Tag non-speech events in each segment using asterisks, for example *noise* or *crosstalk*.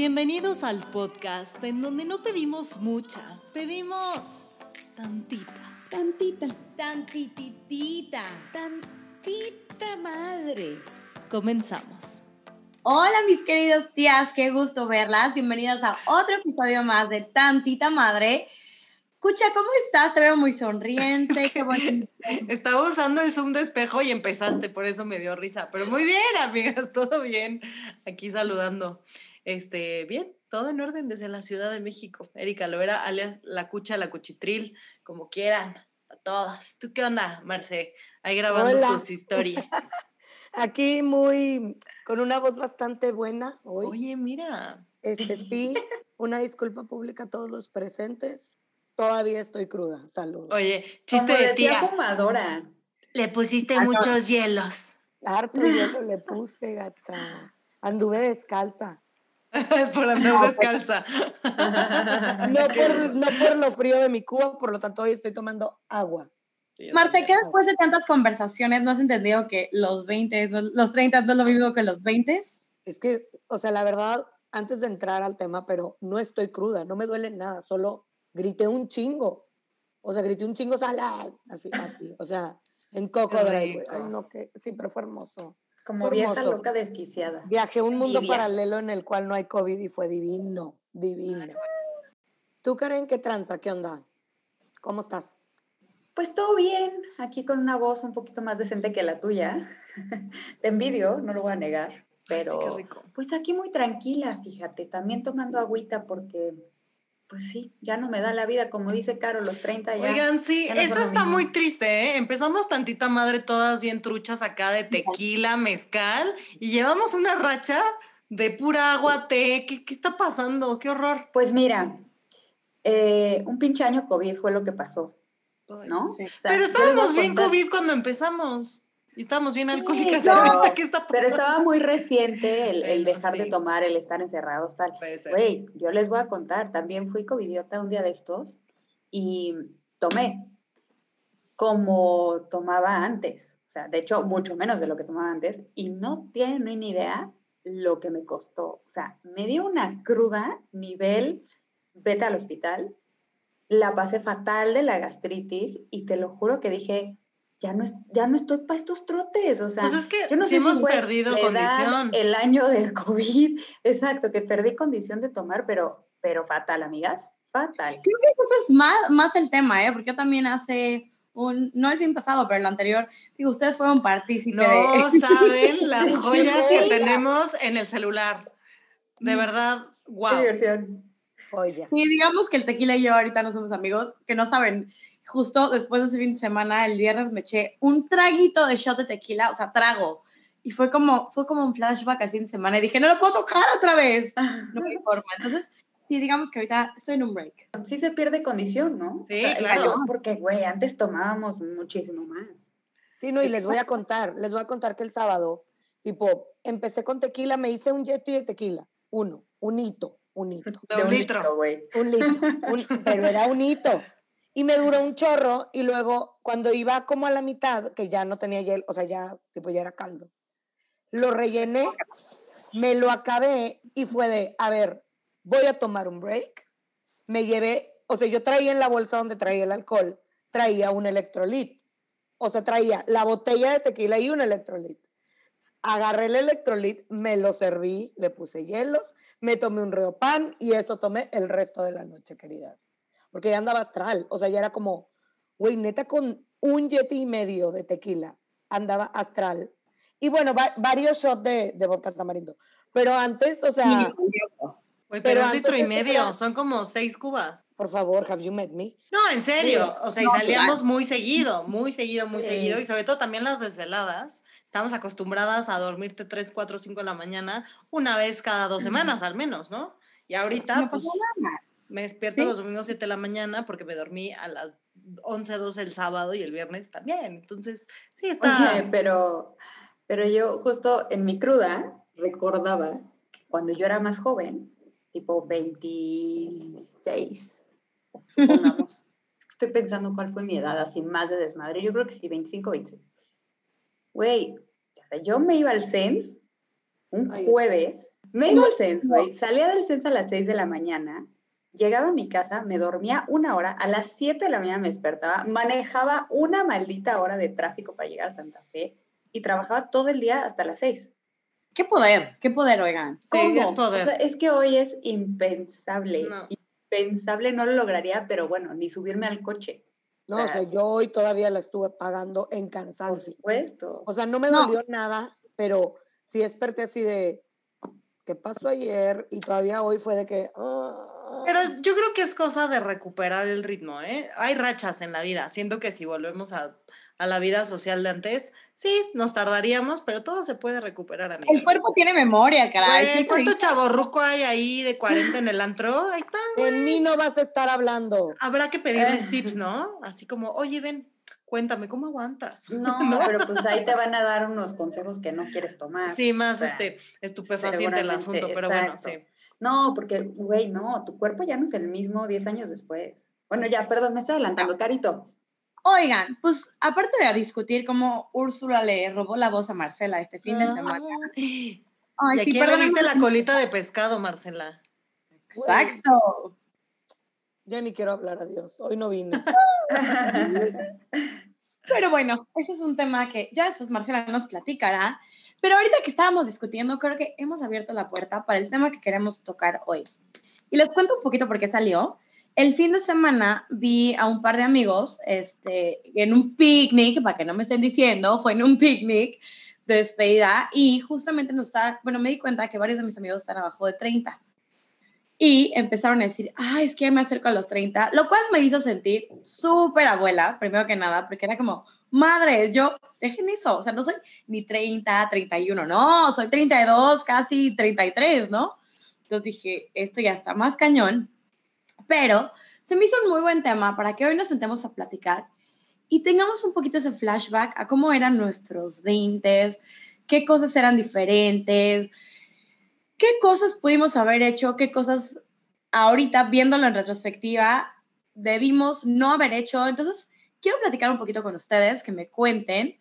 Bienvenidos al podcast en donde no pedimos mucha, pedimos tantita. Tantita. Tantititita. Tantita madre. Comenzamos. Hola mis queridos tías, qué gusto verlas. Bienvenidas a otro episodio más de Tantita Madre. Escucha, ¿cómo estás? Te veo muy sonriente. qué bonito. *laughs* Estaba usando el zoom de espejo y empezaste, por eso me dio risa. Pero muy bien, amigas, *laughs* todo bien. Aquí saludando. Este, bien, todo en orden desde la Ciudad de México. Erika Lovera, alias La Cucha, La Cuchitril, como quieran, a todas. ¿Tú qué onda, Marce? Ahí grabando Hola. tus historias. *laughs* Aquí muy, con una voz bastante buena hoy. Oye, mira. Este, sí, *laughs* una disculpa pública a todos los presentes. Todavía estoy cruda. Saludos. Oye, chiste de de tía fumadora. Le pusiste Ah, no. muchos hielos. Harto hielo le *laughs* puse, gacha. Anduve descalza. *laughs* por andar descalza. *laughs* No por, no por lo frío de mi cuba, por lo tanto hoy estoy tomando agua. Marce, ¿qué después de tantas conversaciones no has entendido que los 20, no- los 30 no es lo mismo que los 20? Es que, o sea, la verdad, antes de entrar al tema, pero no estoy cruda, no me duele nada, solo grité un chingo. O sea, grité un chingo salad, así, así, o sea, en Coco Drive. Ay, no, que sí, pero fue hermoso. Como vieja hermoso. loca desquiciada. Viajé a un mundo paralelo en el cual no hay COVID y fue divino, divino. ¿Tú, Karen, qué tranza? ¿Qué onda? ¿Cómo estás? Pues todo bien, aquí con una voz un poquito más decente que la tuya. *laughs* Te envidio, no lo voy a negar, Ay, sí, pero qué rico. pues aquí muy tranquila, fíjate, también tomando agüita porque, pues sí, ya no me da la vida, como dice Caro, los 30 ya. Oigan, sí, ya no eso está mismo. muy triste, ¿eh? Empezamos tantita madre todas bien truchas acá de tequila, mezcal, y llevamos una racha de pura agua, té. ¿Qué, qué está pasando? ¡Qué horror! Pues mira, eh, un pinche año COVID fue lo que pasó, ¿no? Sí. O sea, Pero estábamos bien contar- COVID cuando empezamos. Y estábamos bien alcohólicas. no, ahorita, ¿Qué está pasando? Pero estaba muy reciente el, el Bueno, dejar de sí. tomar, el estar encerrados, tal. Güey, yo les voy a contar, también fui covidiota un día de estos y tomé como tomaba antes. O sea, de hecho, mucho menos de lo que tomaba antes. Y no tienen ni idea lo que me costó. O sea, me dio una cruda nivel, vete al hospital. La pasé fatal de la gastritis y te lo juro que dije, ya no, es, ya no estoy para estos trotes. O sea, Pues es que yo no sé hemos perdido condición. el año del COVID, *laughs* exacto, que perdí condición de tomar, pero, pero fatal, amigas, fatal. Creo que eso es más, más el tema, ¿eh? Porque yo también hace un, no el fin pasado, pero el anterior, digo, ustedes fueron partícipes No de... *laughs* saben las joyas que joya. tenemos en el celular. De verdad, Qué wow. diversión. Oye, Y digamos que el tequila y yo ahorita no somos amigos, que no saben, justo después de ese fin de semana, el viernes me eché un traguito de shot de tequila, o sea, trago. Y fue como, fue como un flashback al fin de semana y dije, no lo puedo tocar otra vez. *laughs* No hay forma. Entonces, sí, digamos que ahorita estoy en un break. Sí se pierde condición, ¿no? Sí, el claro. gallo, Porque, güey, antes tomábamos muchísimo más. sí, no, y les voy a contar, les voy a contar que el sábado, tipo, empecé con tequila, me hice un yeti de tequila, uno, un hito, un hito. *laughs* De un litro. güey. un litro, un- pero era un hito. Y me duró un chorro y luego cuando iba como a la mitad, que ya no tenía hielo, o sea, ya, tipo, ya era caldo, lo rellené, me lo acabé y fue de, a ver, voy a tomar un break. Me llevé, o sea, yo traía en la bolsa donde traía el alcohol, traía un electrolit. O sea, traía la botella de tequila y un electrolit. Agarré el electrolit, me lo serví, le puse hielos, me tomé un reopan y eso tomé el resto de la noche, queridas. Porque ya andaba astral, o sea, ya era como, güey, neta con un yeti y medio de tequila, andaba astral. Y bueno, va- varios shots de, de vodka tamarindo. Pero antes, o sea, Güey, Pero pero un antes litro y medio, son como seis cubas. por favor, have you met me? No, en serio. O sea, y No, salíamos muy seguido, muy seguido, muy Sí. seguido. Y sobre todo también las desveladas. Estamos acostumbradas a dormirte 3, 4, 5 de la mañana una vez cada dos semanas al menos, ¿no? Y ahorita, No pues, nada. Me despierto Sí. los domingos 7 de la mañana porque me dormí a las 11, 12 el sábado y el viernes también. Entonces, sí está... Oye, pero, pero yo justo en mi cruda recordaba que cuando yo era más joven, tipo 26, supongamos, *laughs* estoy pensando cuál fue mi edad, así más de desmadre, yo creo que sí, 25, 26. Güey, yo me iba al Sens un Ay, jueves, me iba al CENS, güey, salía del CENS a las 6 de la mañana, llegaba a mi casa, me dormía una hora, a las 7 de la mañana me despertaba, manejaba una maldita hora de tráfico para llegar a Santa Fe y trabajaba todo el día hasta las 6. Qué poder, qué poder, oigan. Sí, ¿Cómo? es O poder. sea, es que hoy es impensable. No. Impensable, no lo lograría, pero bueno, ni subirme al coche. No, o sea, yo hoy todavía la estuve pagando en por cansancio. supuesto. O sea, no me No. dolió nada, pero sí desperté así de, ¿qué pasó ayer? Y todavía hoy fue de que... ah. Pero yo creo que es cosa de recuperar el ritmo, ¿eh? Hay rachas en la vida. Siento que si volvemos a, a la vida social de antes, sí, nos tardaríamos, pero todo se puede recuperar, amigos. El cuerpo tiene memoria, caray. Güey, ¿Cuánto chaborruco hay ahí de 40 en *gasps* el antro? Ahí está. En mí no vas a estar hablando. Habrá que pedirles tips, ¿no? Así como, oye, ven, cuéntame, ¿cómo aguantas? No, *laughs* pero pues ahí te van a dar unos consejos que no quieres tomar. Sí, más O sea, este, estupefaciente el asunto, pero bueno, sí. No, porque, güey, no, tu cuerpo ya no es el mismo 10 años después. Bueno, ya, perdón, me estoy adelantando, Carito. Oigan, pues aparte de discutir cómo Úrsula le robó la voz a Marcela este fin de semana. ¿Y Ay, a sí, quién le perdóname. diste la colita de pescado, Marcela? Exacto. Ya ni quiero hablar, adiós. Hoy no vine. *laughs* Pero bueno, ese es un tema que ya después Marcela nos platicará. Pero ahorita que estábamos discutiendo, creo que hemos abierto la puerta para el tema que queremos tocar hoy. Y les cuento un poquito por qué salió. El fin de semana vi a un par de amigos este, en un picnic, para que no me estén diciendo, fue en un picnic de despedida y justamente nos estaba, bueno, me di cuenta que varios de mis amigos están abajo de 30 y empezaron a decir, ah, es que me acerco a los 30, lo cual me hizo sentir súper abuela, primero que nada, porque era como, madre, yo, dejen eso, o sea, no soy ni 30, 31, no, soy 32, casi 33, ¿no? Entonces dije, esto ya está más cañón, pero se me hizo un muy buen tema para que hoy nos sentemos a platicar y tengamos un poquito ese flashback a cómo eran nuestros 20, qué cosas eran diferentes, qué cosas pudimos haber hecho, qué cosas ahorita, viéndolo en retrospectiva, debimos no haber hecho. Entonces, quiero platicar un poquito con ustedes, que me cuenten.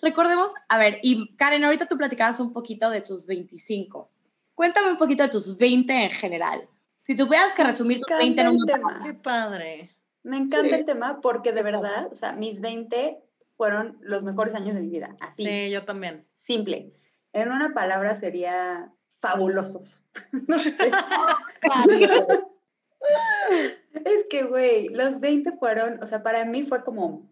Recordemos, a ver, y Karen, ahorita tú platicabas un poquito de tus 25. Cuéntame un poquito de tus 20 en general. Si tuvieras que resumir tus 20 en un tema. Qué padre. Me encanta Sí. el tema porque de verdad, o sea, mis 20 fueron los mejores años de mi vida. Así, Sí, yo también. simple. En una palabra sería fabulosos. *laughs* *laughs* Es que, güey, los 20 fueron, o sea, para mí fue como,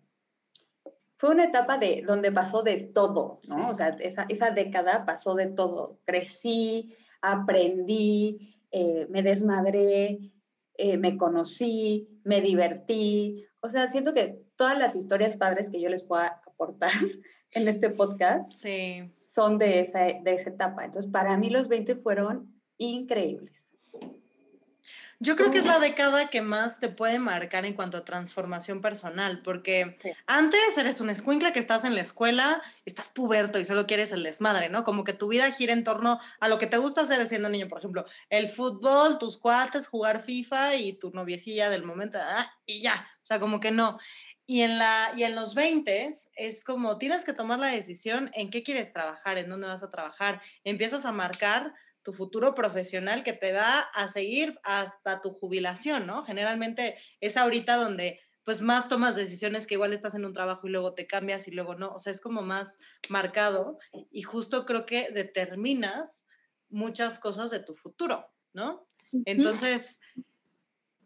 fue una etapa de donde pasó de todo, ¿no? Sí. O sea, esa, esa década pasó de todo. Crecí, aprendí, eh, me desmadré, eh, me conocí, me divertí. O sea, siento que todas las historias padres que yo les pueda aportar *laughs* en este podcast Sí. son de esa, de esa etapa. Entonces, para mí los 20 fueron increíbles. Yo creo que es la década que más te puede marcar en cuanto a transformación personal, porque Sí. antes eres un escuincle que estás en la escuela, estás puberto y solo quieres el desmadre, ¿no? Como que tu vida gira en torno a lo que te gusta hacer siendo niño, por ejemplo, el fútbol, tus cuates, jugar FIFA y tu noviecilla del momento, ah, y ya, o sea, como que no. Y en, la, y en los 20 es como tienes que tomar la decisión en qué quieres trabajar, en dónde vas a trabajar. Empiezas a marcar tu futuro profesional que te va a seguir hasta tu jubilación, ¿no? Generalmente es ahorita donde pues más tomas decisiones que igual estás en un trabajo y luego te cambias y luego no, o sea, es como más marcado y justo creo que determinas muchas cosas de tu futuro, ¿no? Entonces,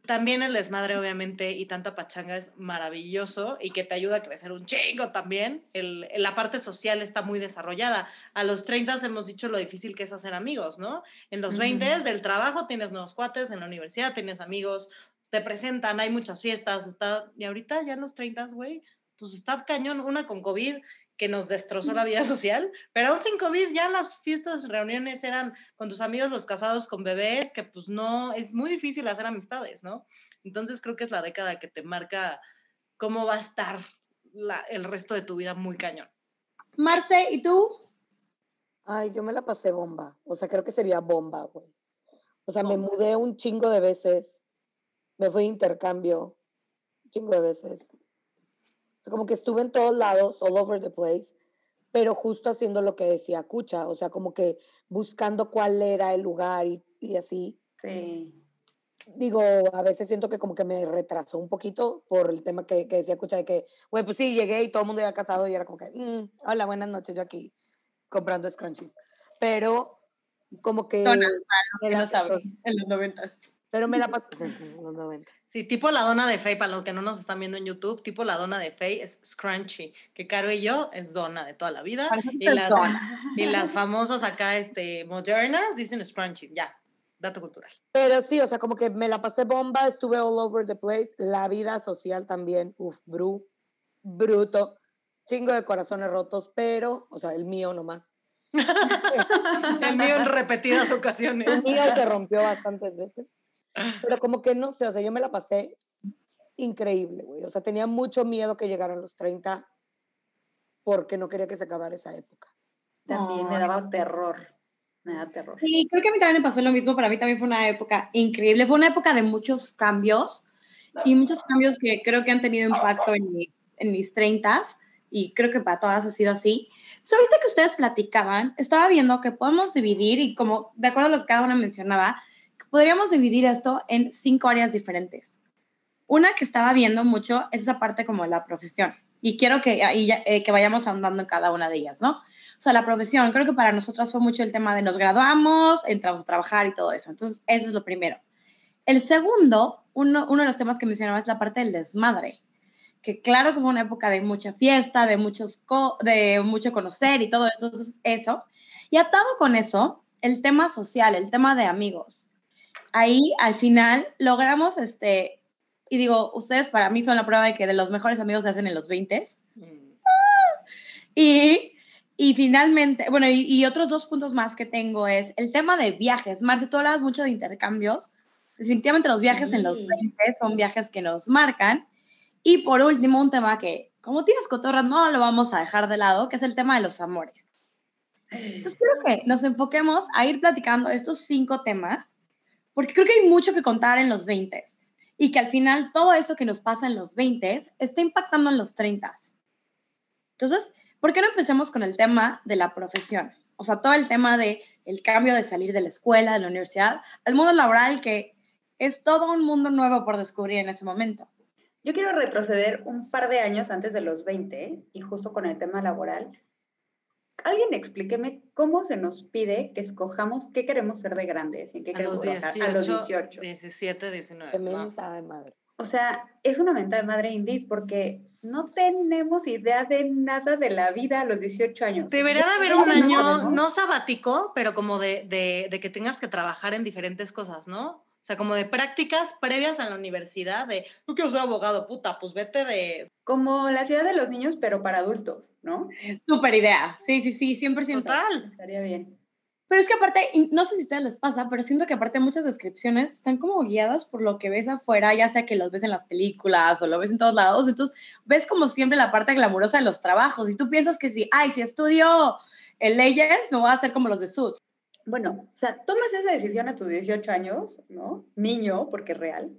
también el desmadre, obviamente, y tanta pachanga es maravilloso y que te ayuda a crecer un chingo también. El, la parte social está muy desarrollada. A los 30 hemos dicho lo difícil que es hacer amigos, ¿no? En los Ujú. 20 del trabajo tienes nuevos cuates, en la universidad tienes amigos, te presentan, hay muchas fiestas, está, y ahorita ya en los 30, güey, pues está cañón, una con COVID que nos destrozó la vida social, pero aún sin COVID ya las fiestas, reuniones eran con tus amigos, los casados con bebés, que pues no, es muy difícil hacer amistades, ¿no? Entonces creo que es la década que te marca cómo va a estar la- el resto de tu vida muy cañón. Marce, ¿y tú? Ay, yo me la pasé bomba. O sea, creo que sería bomba, güey. O sea, me mudé un chingo de veces. Me fui de intercambio un chingo de veces. Sea, como que estuve en todos lados, all over the place. pero justo haciendo lo que decía Cucha, o sea, como que buscando cuál era el lugar y, y así. Sí. Digo, a veces siento que como que me retrasó un poquito por el tema que, que decía Cucha de que, güey, pues sí, llegué y todo el mundo ya casado y era como que, "Mm, hola, buenas noches, yo aquí comprando scrunchies. Pero como que... No sabe, pasé- en los noventas. Pero me la *laughs* pasé en los 90. Sí, tipo la dona de Faye, para los que no nos están viendo en YouTube, tipo la dona de Faye es scrunchy, que Caro y yo es dona de toda la vida. Y las, y las *laughs* famosas acá, este, modernas, dicen scrunchy, ya, dato cultural. Pero sí, o sea, como que me la pasé bomba, estuve all over the place. La vida social también, uff, bru, bruto. Chingo de corazones rotos, pero, o sea, el mío nomás. *laughs* El mío en repetidas El ocasiones. mío se rompió bastantes veces. Pero como que no sé, o sea, yo me la pasé increíble, güey. O sea, tenía mucho miedo que llegaran los 30 porque no quería que se acabara esa época. También me Ay. daba terror. Me da terror. Sí, creo que a mí también me pasó lo mismo. Para mí también fue una época increíble. Fue una época de muchos cambios y muchos cambios que creo que han tenido impacto en, mi- en mis 30 y creo que para todas ha sido así. Entonces, ahorita que ustedes platicaban, estaba viendo que podemos dividir y como de acuerdo a lo que cada una mencionaba, podríamos dividir esto en cinco áreas diferentes. Una que estaba viendo mucho es esa parte como la profesión y quiero que, ahí ya- eh, que vayamos ahondando en cada una de ellas, ¿no? O sea, la profesión, creo que para nosotras fue mucho el tema de nos graduamos, entramos a trabajar y todo eso. Entonces, eso es lo primero. El segundo, uno, uno de los temas que mencionaba es la parte del desmadre, que claro que fue una época de mucha fiesta, de, muchos co- de mucho conocer y todo, entonces eso. Y atado con eso, el tema social, el tema de amigos. Ahí, al final, logramos, este, y digo, ustedes para mí son la prueba de que de los mejores amigos se hacen en los 20 y, y finalmente, bueno, y, y otros dos puntos más que tengo es el tema de viajes. Marce, tú hablabas mucho de intercambios. Definitivamente los viajes en los Sí. 20 son viajes que nos marcan. Y por último, un tema que, como tienes cotorra, no lo vamos a dejar de lado, que es el tema de los amores. Entonces, quiero que nos enfoquemos a ir platicando estos cinco temas, porque creo que hay mucho que contar en los 20 y que al final todo eso que nos pasa en los 20 está impactando en los 30. Entonces, ¿por qué no empecemos con el tema de la profesión? O sea, todo el tema de el cambio de salir de la escuela, de la universidad, al mundo laboral, que es todo un mundo nuevo por descubrir en ese momento. Yo quiero retroceder un par de años antes de los 20 y justo con el tema laboral. Alguien explíqueme cómo se nos pide que escojamos qué queremos ser de grandes y en qué A queremos los trabajar 18, a los 18. 17, 19. Qué no. mentada de madre. O sea, es una mentada de madre indeed porque no tenemos idea de nada de la vida a los 18 años. Debería de haber un año, no sabático, pero como de, de, de que tengas que trabajar en diferentes cosas, ¿no? O sea, como de prácticas previas a la universidad, de, no quiero ser abogado, puta, pues vete de... Como la ciudad de los niños, pero para adultos, ¿no? Súper idea. Sí, sí, sí, 100%. Total. Estaría bien. Pero es que aparte, no sé si a ustedes les pasa, pero siento que aparte muchas descripciones están como guiadas por lo que ves afuera, ya sea que los ves en las películas o lo ves en todos lados, entonces ves como siempre la parte glamurosa de los trabajos y tú piensas que si, ay, si estudio eh, leyes, me voy a hacer como los de Suits. Bueno, o sea, tomas esa decisión a tus 18 años, ¿no? Niño, porque es real.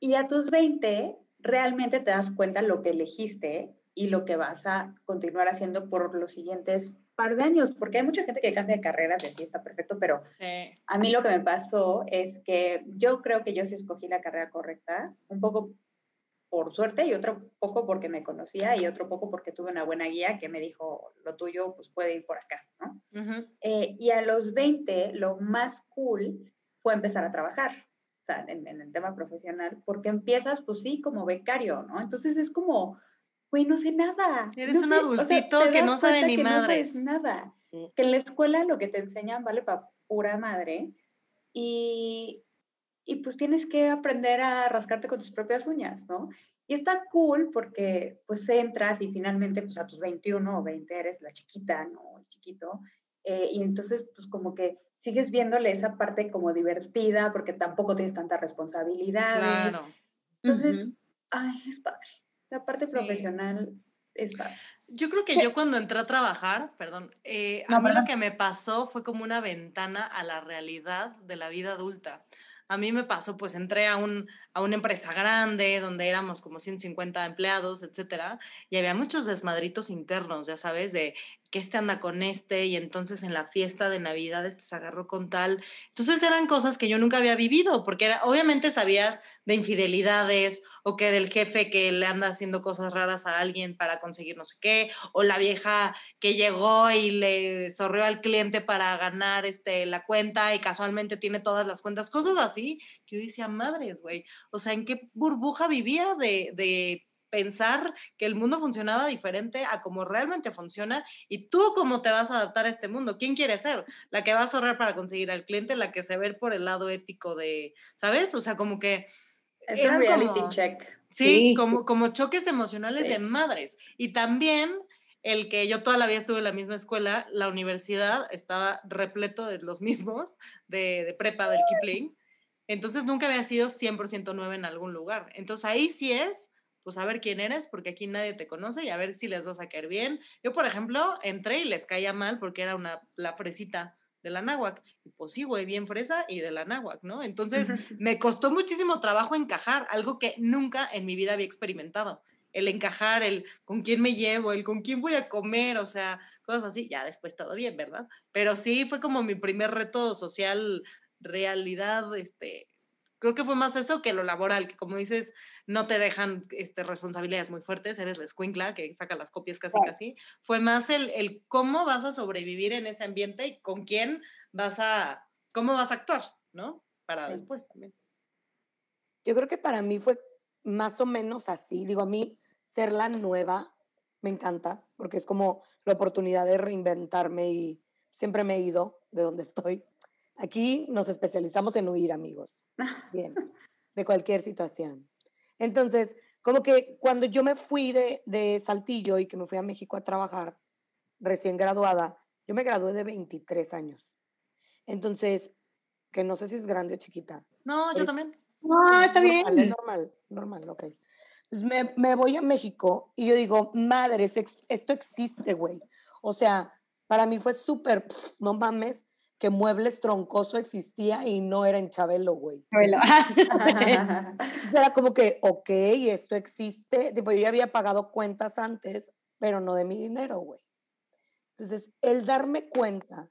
Y a tus 20 realmente te das cuenta lo que elegiste y lo que vas a continuar haciendo por los siguientes par de años, porque hay mucha gente que cambia de carreras y así está perfecto, pero Sí. a mí lo que me pasó es que yo creo que yo sí escogí la carrera correcta, un poco por suerte y otro poco porque me conocía y otro poco porque tuve una buena guía que me dijo, lo tuyo pues puede ir por acá, ¿no? Eh, y a los 20 lo más cool fue empezar a trabajar, o sea, en, en el tema profesional, porque empiezas pues sí como becario, ¿no? Entonces es como, güey, no sé nada. Eres no un sé", o sea, adultito que no sabe ni que no nada. Sí. Que en la escuela lo que te enseñan vale para pura madre y, y pues tienes que aprender a rascarte con tus propias uñas, ¿no? Y está cool porque pues entras y finalmente pues a tus 21 o 20 eres la chiquita, ¿no? El chiquito. eh, y entonces pues como que sigues viéndole esa parte como divertida porque tampoco tienes tantas responsabilidades. Claro. Entonces, Ujú. ay, es padre. La parte Sí. profesional es padre. Yo creo que Sí. yo cuando entré a trabajar, perdón, eh, No, a mí perdón. lo que me pasó fue como una ventana a la realidad de la vida adulta. A mí me pasó, pues entré a, un, a una empresa grande donde éramos como 150 empleados, etcétera, y había muchos desmadritos internos, ya sabes, de que este anda con este y entonces en la fiesta de Navidad este se agarró con tal. Entonces eran cosas que yo nunca había vivido, porque obviamente sabías de infidelidades o que del jefe que le anda haciendo cosas raras a alguien para conseguir no sé qué, o la vieja que llegó y le sorrió al cliente para ganar este, la cuenta y casualmente tiene todas las cuentas, cosas así, que yo decía, madres, güey, o sea, ¿en qué burbuja vivía de pensar que el mundo funcionaba diferente a como realmente funciona y tú cómo te vas a adaptar a este mundo. ¿Quién quiere ser? La que va a ahorrar para conseguir al cliente, la que se ve por el lado ético de, ¿sabes? O sea, como que... Es un reality check. Sí, Como, como choques emocionales de madres. Y también el que yo toda la vida estuve en la misma escuela, la universidad estaba repleto de los mismos, de, de prepa del Kipling. Entonces nunca había sido 100% nueva en algún lugar. Entonces ahí sí es pues a ver quién eres, porque aquí nadie te conoce y a ver si les vas a caer bien. Yo, por ejemplo, entré y les caía mal porque era una, la fresita de la náhuac. Y pues sí, güey, bien fresa y de la náhuac, ¿no? Entonces *laughs* me costó muchísimo trabajo encajar, algo que nunca en mi vida había experimentado. El encajar, el con quién me llevo, el con quién voy a comer, o sea, cosas así. Ya después todo bien, ¿verdad? Pero sí fue como mi primer reto social, realidad, este, creo que fue más eso que lo laboral, que como dices, no te dejan este, responsabilidades muy fuertes, eres la escuincla que saca las copias casi casi. Fue más el, el, cómo vas a sobrevivir en ese ambiente y con quién vas a, cómo vas a actuar, ¿no? Para después también. Yo creo que para mí fue más o menos así. Digo, a mí ser la nueva me encanta porque es como la oportunidad de reinventarme y siempre me he ido de donde estoy. Aquí nos especializamos en huir, amigos. *laughs* Bien, de cualquier situación. Entonces, como que cuando yo me fui de, de Saltillo y que me fui a México a trabajar, recién graduada, yo me gradué de 23 años. Entonces, que no sé si es grande o chiquita. No, yo también. No, está bien. Normal, normal, ok. me, me, voy a México y yo digo, madre, esto existe, güey. O sea, para mí fue súper, no mames, que Muebles Troncoso existía y no era en Chabelo, güey. Chabelo. *laughs* era como que, ok, esto existe. Tipo, yo ya había pagado cuentas antes, pero no de mi dinero, güey. Entonces, el darme cuenta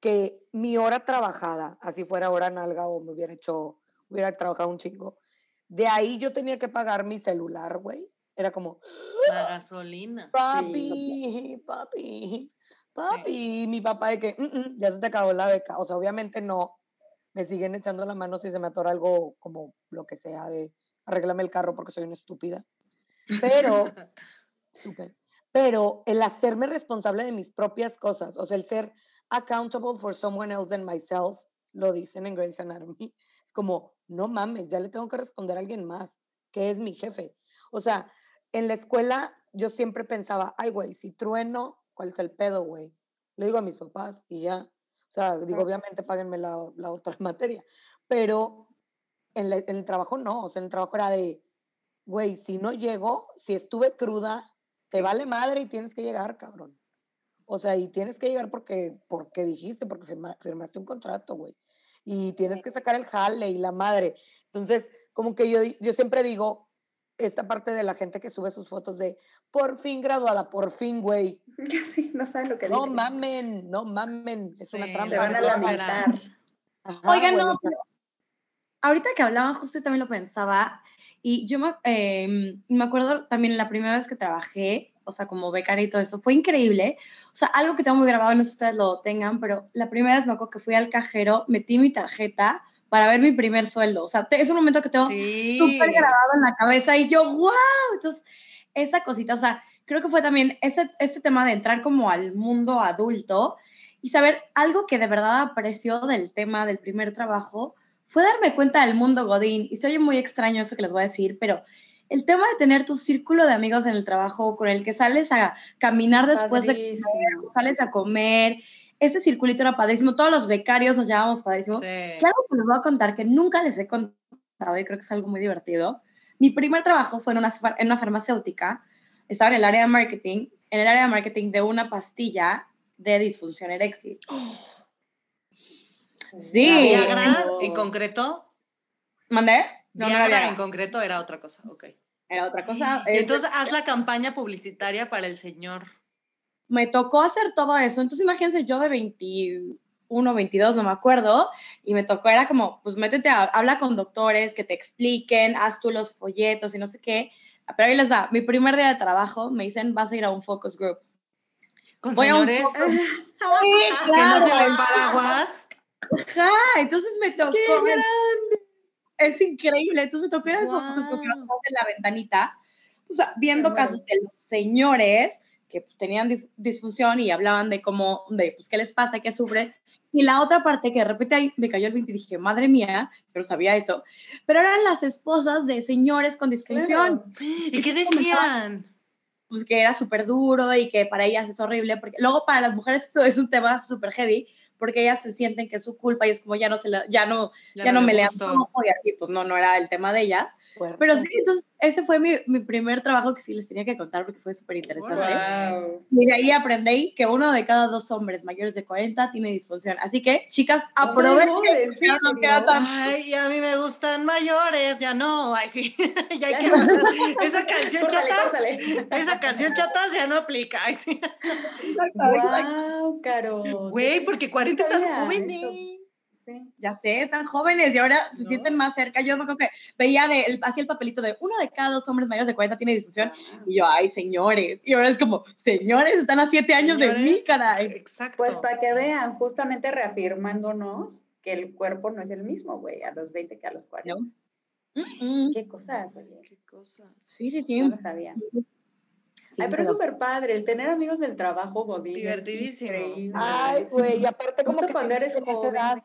que mi hora trabajada, así fuera hora nalga o me hubiera hecho, hubiera trabajado un chingo, de ahí yo tenía que pagar mi celular, güey. Era como... La gasolina. Papi, papi papi, y mi papá de que mm, mm, ya se te acabó la beca. O sea, obviamente no, me siguen echando la mano si se me atora algo como lo que sea de arréglame el carro porque soy una estúpida. Pero, *laughs* pero el hacerme responsable de mis propias cosas, o sea, el ser accountable for someone else than myself, lo dicen en Grey's Anatomy, es como, no mames, ya le tengo que responder a alguien más, que es mi jefe. O sea, en la escuela yo siempre pensaba, ay, güey, si trueno, ¿cuál es el pedo, güey? Le digo a mis papás y ya. O sea, digo, obviamente páguenme la, la otra *laughs* materia. Pero en, en, el trabajo no. O sea, en el trabajo era de, güey, si no llego, si estuve cruda, te vale madre y tienes que llegar, cabrón. O sea, y tienes que llegar porque, porque dijiste, porque firmaste un contrato, güey. Y tienes que sacar el jale y la madre. Entonces, como que yo, yo siempre digo, esta parte de la gente que sube sus fotos de por fin graduada, por fin, güey. *laughs* Sí, no saben lo que No mamen, no mamen, es una trampa. van a lamentar. Oigan, no, ahorita que hablaban, justo yo también lo pensaba, y yo me, em, me acuerdo también la primera vez que trabajé, o sea, como becaria y todo eso, fue increíble. O sea, algo que tengo muy grabado, no sé si ustedes lo tengan, pero la primera vez me acuerdo que fui al cajero, metí mi tarjeta, para ver mi primer sueldo. O sea, es un momento que tengo súper grabado en la cabeza y yo, wow. Entonces, esa cosita, o sea, creo que fue también ese, este tema de entrar como al mundo adulto y saber algo que de verdad apreció del tema del primer trabajo fue darme cuenta del mundo Godín. Y se oye muy extraño eso que les voy a decir, pero el tema de tener tu círculo de amigos en el trabajo con el que sales a caminar después de comer, sales a comer, ese circulito era padrísimo, todos los becarios nos llevábamos padrísimo. Sí. Que algo que les voy a contar que nunca les he contado y creo que es algo muy divertido. Mi primer trabajo fue en una, en una farmacéutica, estaba en el área de marketing, en el área de marketing de una pastilla de disfunción eréctil. *gasps* Sí. ¿Viagra en concreto? ¿Mandé? No, no era Viagra en concreto era otra cosa, ok. Era otra cosa. Y Es- entonces haz la campaña publicitaria para el señor. Me tocó hacer todo eso. Entonces, imagínense, yo de 21, 22, no me acuerdo, y me tocó, era como, pues métete, a, habla con doctores que te expliquen, haz tú los folletos y no sé qué. Pero ahí les va, mi primer día de trabajo me dicen, vas a ir a un focus group. Con Voy a un señores foco- *laughs* Sí, que no se claro. les paraguas. Ajá, entonces me tocó. Es increíble. Entonces me tocó ir al focus group en la ventanita, viendo Me casos de los señores que tenían disfunción y hablaban de cómo, de pues, qué les pasa, qué sufren. Y la otra parte que de repente ahí me cayó el 20 y dije, madre mía, pero sabía eso. Pero eran las esposas de señores con disfunción. ¿Y qué decían? Pues que era súper duro y que para ellas es horrible. Porque luego para las mujeres eso es un tema súper heavy porque ellas se sienten que es su culpa y es como ya no se la, ya no, ya, no, me le antojo y aquí pues no, no era el tema de ellas. Fuerte. Pero sí, entonces ese fue mi, mi primer trabajo que sí les tenía que contar porque fue súper interesante. Wow. Y de ahí aprendí que uno de cada dos hombres mayores de 40 tiene disfunción. Así que, chicas, aprovechen. ¿en que ya no queda tan- Ay, a mí me gustan mayores, ya no. Ay, sí. *laughs* ya hay que. Esa canción Córtale, chatas. córtale. Esa canción chatas ya no aplica. Ay, sí. Wow, Caro. Güey, porque 40 están sabía Ya sé, están jóvenes y ahora se ¿No? sienten más cerca. Yo me acuerdo que veía de, el, hacía el papelito de uno de cada dos hombres mayores de 40 tiene disfunción. Y yo, ay, señores. Y ahora es como, señores, están a siete años de mí, caray. Exacto. Pues para que vean, justamente reafirmándonos que el cuerpo no es el mismo, güey, a los 20 que a los 40. No. Mm, mm. Qué cosas, oye. Qué cosas. Sí, sí, sí. No lo sabía. Ay, pero es súper padre, el tener amigos del trabajo, Godín. Divertidísimo. Ay, güey, y aparte como Justo que cuando eres joven, edad,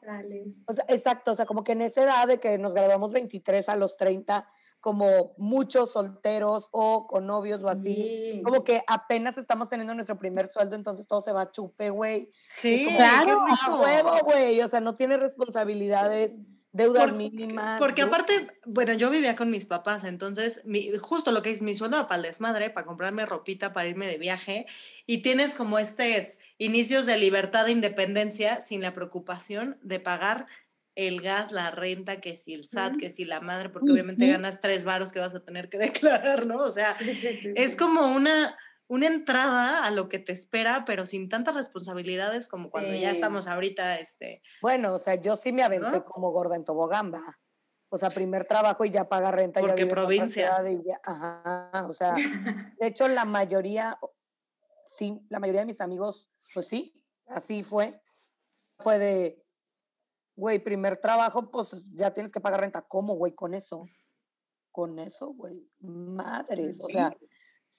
o sea, exacto, o sea, como que en esa edad de que nos graduamos 23 a los 30, como muchos solteros o con novios o así, Sí. como que apenas estamos teniendo nuestro primer sueldo, entonces todo se va a chupe, güey. Sí, Claro, qué A rico. huevo, güey, o sea, no tiene responsabilidades, deudas Por- mínimas. Porque aparte, bueno, yo vivía con mis papás, entonces mi- justo lo que es mi sueldo para el desmadre, para comprarme ropita, para irme de viaje, y tienes como estos inicios de libertad e independencia sin la preocupación de pagar el gas, la renta, que si el SAT, que si la madre, porque obviamente ganas tres varos que vas a tener que *laughs* declarar, ¿no? O sea, Sí, sí, sí, es como una, una entrada a lo que te espera, pero sin tantas responsabilidades como cuando ya estamos ahorita, este, Bueno, o sea, yo sí me aventé ¿No? como gorda en tobogán, va. O sea, primer trabajo y ya paga renta. ya Porque otra provincia. y ya- ajá, o sea, *laughs* de hecho la mayoría, sí, la mayoría de mis amigos, pues sí, así fue. Fue de, güey, primer trabajo, pues ya tienes que pagar renta. ¿Cómo, güey, con eso? Con eso, güey, madres, o sea,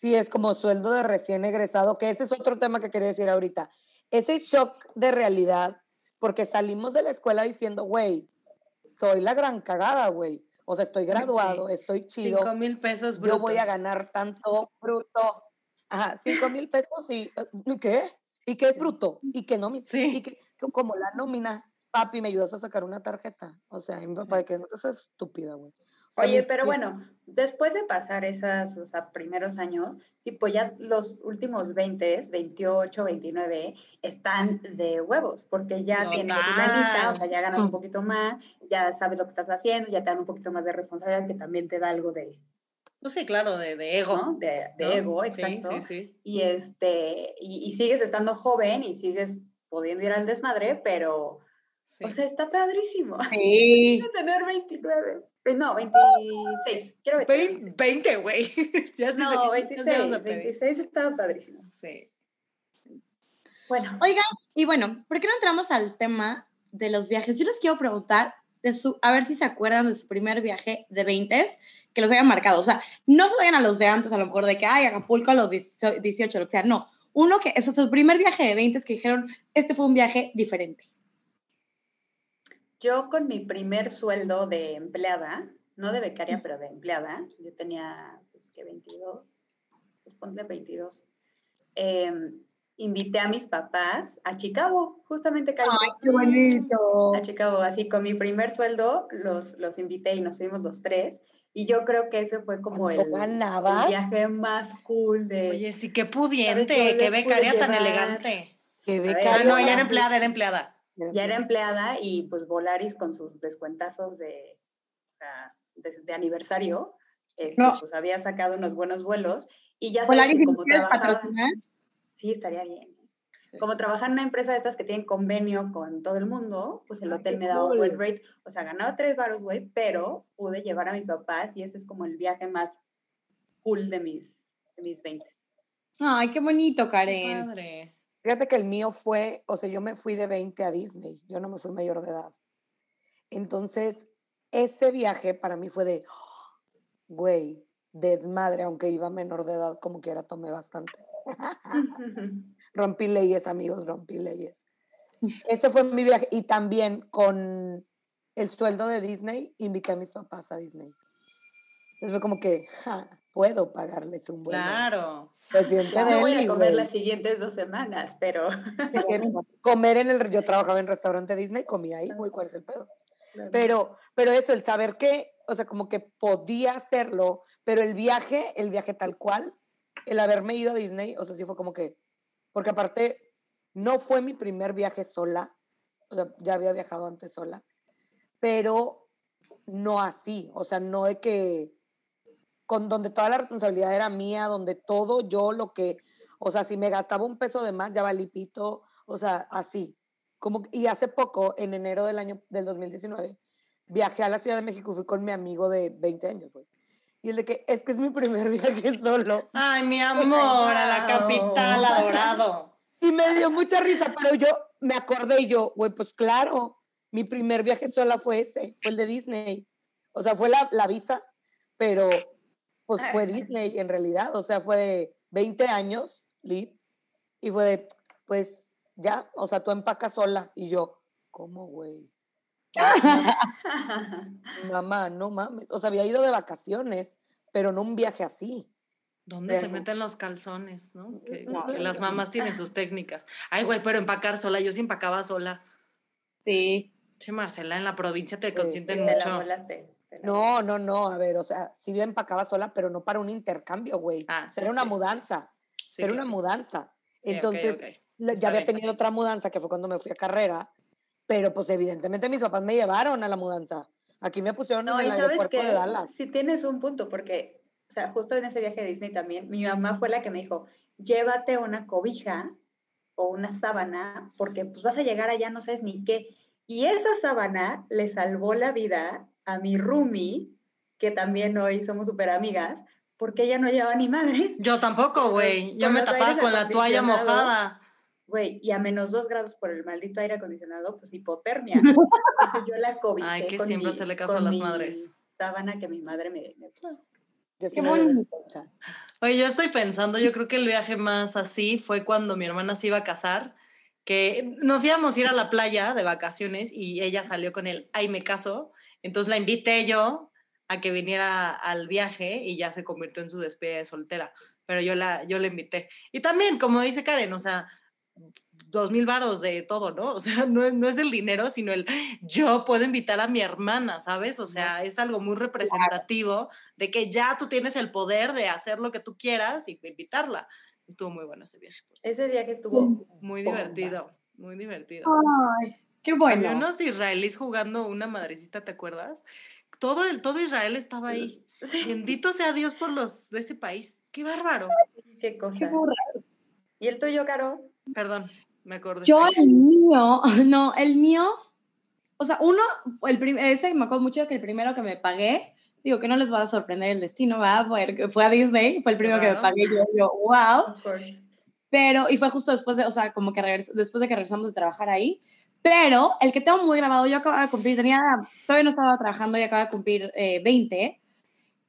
sí, es como sueldo de recién egresado, que ese es otro tema que quería decir ahorita. Ese shock de realidad, porque salimos de la escuela diciendo, güey, soy la gran cagada, güey. O sea, estoy graduado, estoy chido, cinco mil pesos brutos. yo voy a ganar tanto bruto. Ajá, cinco mil pesos y ¿y ¿qué? ¿Y qué es bruto? ¿Y qué nómina? Sí. ¿Y qué? Co- Como la nómina, papi, ¿me ayudas a sacar una tarjeta? O sea, mi papá, que no seas estúpida, güey. Oye, pero bueno, después de pasar o sea, primeros años, tipo ya los últimos 20, 28, 29, están de huevos, porque ya tienes tu lanita, o sea, ya ganas un poquito más, ya sabes lo que estás haciendo, ya te dan un poquito más de responsabilidad, que también te da algo de, Pues sí, claro, de, de ego. ¿no? De, de ¿no? ego, exacto. Sí, sí. Y, este, y, y sigues estando joven y sigues pudiendo ir al desmadre, pero, sí. o sea, está padrísimo. Sí. *laughs* Tener 29. Eh, No, 26. Quiero 26. Vein- 20, güey. *laughs* ya sí No, sé- ya 26. sí vamos a pedir. 26 estaba padrísimo. Sí. Bueno, Oigan, y bueno, ¿por qué no entramos al tema de los viajes? Yo les quiero preguntar, de su, a ver si se acuerdan de su primer viaje de 20 que los hayan marcado. O sea, no se vayan a los de antes, a lo mejor de que, ay, Acapulco a los 18, 18, lo que sea. No, uno que, ese es su primer viaje de 20 que dijeron, este fue un viaje diferente. Yo con mi primer sueldo de empleada, no de becaria, pero de empleada, yo tenía, pues, que 22, pues ponle 22, em, invité a mis papás a Chicago, justamente Cari. qué bonito. a Chicago, así con mi primer sueldo los, los invité y nos fuimos los tres. Y yo creo que ese fue como el, viaje más cool de... Oye, sí, qué pudiente, qué becaria tan elegante. Que ver, Ah, no, ella era pues, empleada, era empleada. Ya era empleada y pues Volaris con sus descuentazos de de, de aniversario, este, No. pues había sacado unos buenos vuelos y ya sabes que ¿alguien como trabajaba, sí, estaría bien. Sí. Como trabajar en una empresa de estas que tienen convenio con todo el mundo, pues el Ay, hotel qué me daba un cool. buen rate. O sea, ganaba tres baros, güey, pero pude llevar a mis papás y ese es como el viaje más cool de mis, de mis 20. Ay, qué bonito, Qué Karen. Padre. Fíjate que el mío fue, o sea, yo me fui de 20 a Disney, yo no me fui mayor de edad. Entonces, ese viaje para mí fue de, güey, desmadre, aunque iba menor de edad, como quiera tomé bastante. *laughs* *laughs* Rompí leyes, amigos, rompí leyes. Ese fue mi viaje. Y también con el sueldo de Disney, invité a mis papás a Disney. Entonces fue como que, ja, puedo pagarles un vuelo. Claro. Se siente No voy a comer las siguientes dos semanas, pero... *laughs* comer en el yo trabajaba en restaurante Disney comía ahí güey cuál es el pedo pero pero eso el saber que o sea como que podía hacerlo pero el viaje el viaje tal cual el haberme ido a Disney o sea sí fue como que porque aparte no fue mi primer viaje sola o sea ya había viajado antes sola pero no así o sea no de que con donde toda la responsabilidad era mía donde todo yo lo que o sea, si me gastaba un peso de más, ya valí pito. O sea, así. Como, y hace poco, en enero del año del 2019, viajé a la Ciudad de México fui con mi amigo de 20 años, güey. Y el de que, es que es mi primer *laughs* viaje solo. Ay, mi amor, a la capital *laughs* adorado. Y me dio mucha risa, pero yo me acordé y yo, güey, pues claro, mi primer viaje sola fue ese, fue el de Disney. O sea, fue la, la visa, pero pues fue Disney en realidad. O sea, fue de 20 años, Lid, y fue de, pues ya, o sea, tú empacas sola. Y yo, ¿cómo, güey? Mamá, no mames. O sea, había ido de vacaciones, pero no un viaje así. ¿Dónde se meten los calzones, no? Que, No, que las no. mamás tienen sus técnicas. Ay, güey, pero empacar sola, yo sí empacaba sola. Sí. Che, Marcela, en la provincia te Sí, consienten Te la mucho. te la No, no, no, a ver, o sea, sí bien empacaba sola, pero no para un intercambio, güey. Ah, sí, Era una sí. mudanza, Sí, era claro. una mudanza. Entonces, Está ya había bien. tenido otra mudanza que fue cuando me fui a carrera, pero pues evidentemente mis papás me llevaron a la mudanza. Aquí me pusieron No, en el aeropuerto de Dallas. si tienes un punto, porque, o sea, justo en ese viaje a Disney también, mi mamá fue la que me dijo, llévate una cobija o una sábana, porque pues vas a llegar allá, no sabes ni qué. Y esa sábana le salvó la vida a mi roomie, que también hoy somos súper amigas, porque ella no llevaba ni madre. Yo tampoco, güey. Yo me tapaba con la toalla mojada. Güey, y a menos dos grados por el maldito aire acondicionado, pues hipotermia. *laughs* Entonces yo la cobijé Ay, que con siempre mi- hacerle caso a las madres. sábana que mi madre me, me puso. Qué bonito. Oye, yo estoy pensando, yo creo que el viaje más así fue cuando mi hermana se iba a casar, que nos íbamos a ir a la playa de vacaciones y ella salió con el, ay, me caso. Entonces la invité yo a que viniera al viaje y ya se convirtió en su despedida de soltera. Pero yo la, yo la invité. Y también, como dice Karen, o sea, dos mil varos de todo, ¿no? O sea, no, es- no es el dinero, sino el yo puedo invitar a mi hermana, ¿sabes? O sea, es algo muy representativo de que ya tú tienes el poder de hacer lo que tú quieras y invitarla. Estuvo muy bueno ese viaje. Ese viaje estuvo Muy divertido, muy divertido. Ay, qué Había bueno. unos israelíes jugando una madrecita, ¿te acuerdas? Todo, el, todo Israel estaba ahí. *laughs* Sí, Bendito sea Dios por los de ese país. Qué bárbaro. qué cosa. Qué burra. ¿Y el tuyo, Caro? Perdón, me acordé. Yo, el mío, *laughs* no, el mío, o sea, uno, fue el prim- ese me acuerdo mucho que el primero que me pagué, digo que no les va a sorprender el destino, va, porque fue a Disney, fue el primero que me Claro. pagué, yo, yo, wow, Of course. pero, y fue justo después de, o sea, como que regres- después de que regresamos de trabajar ahí, pero el que tengo muy grabado, yo acababa de cumplir, tenía, todavía no estaba trabajando y acababa de cumplir eh, 20,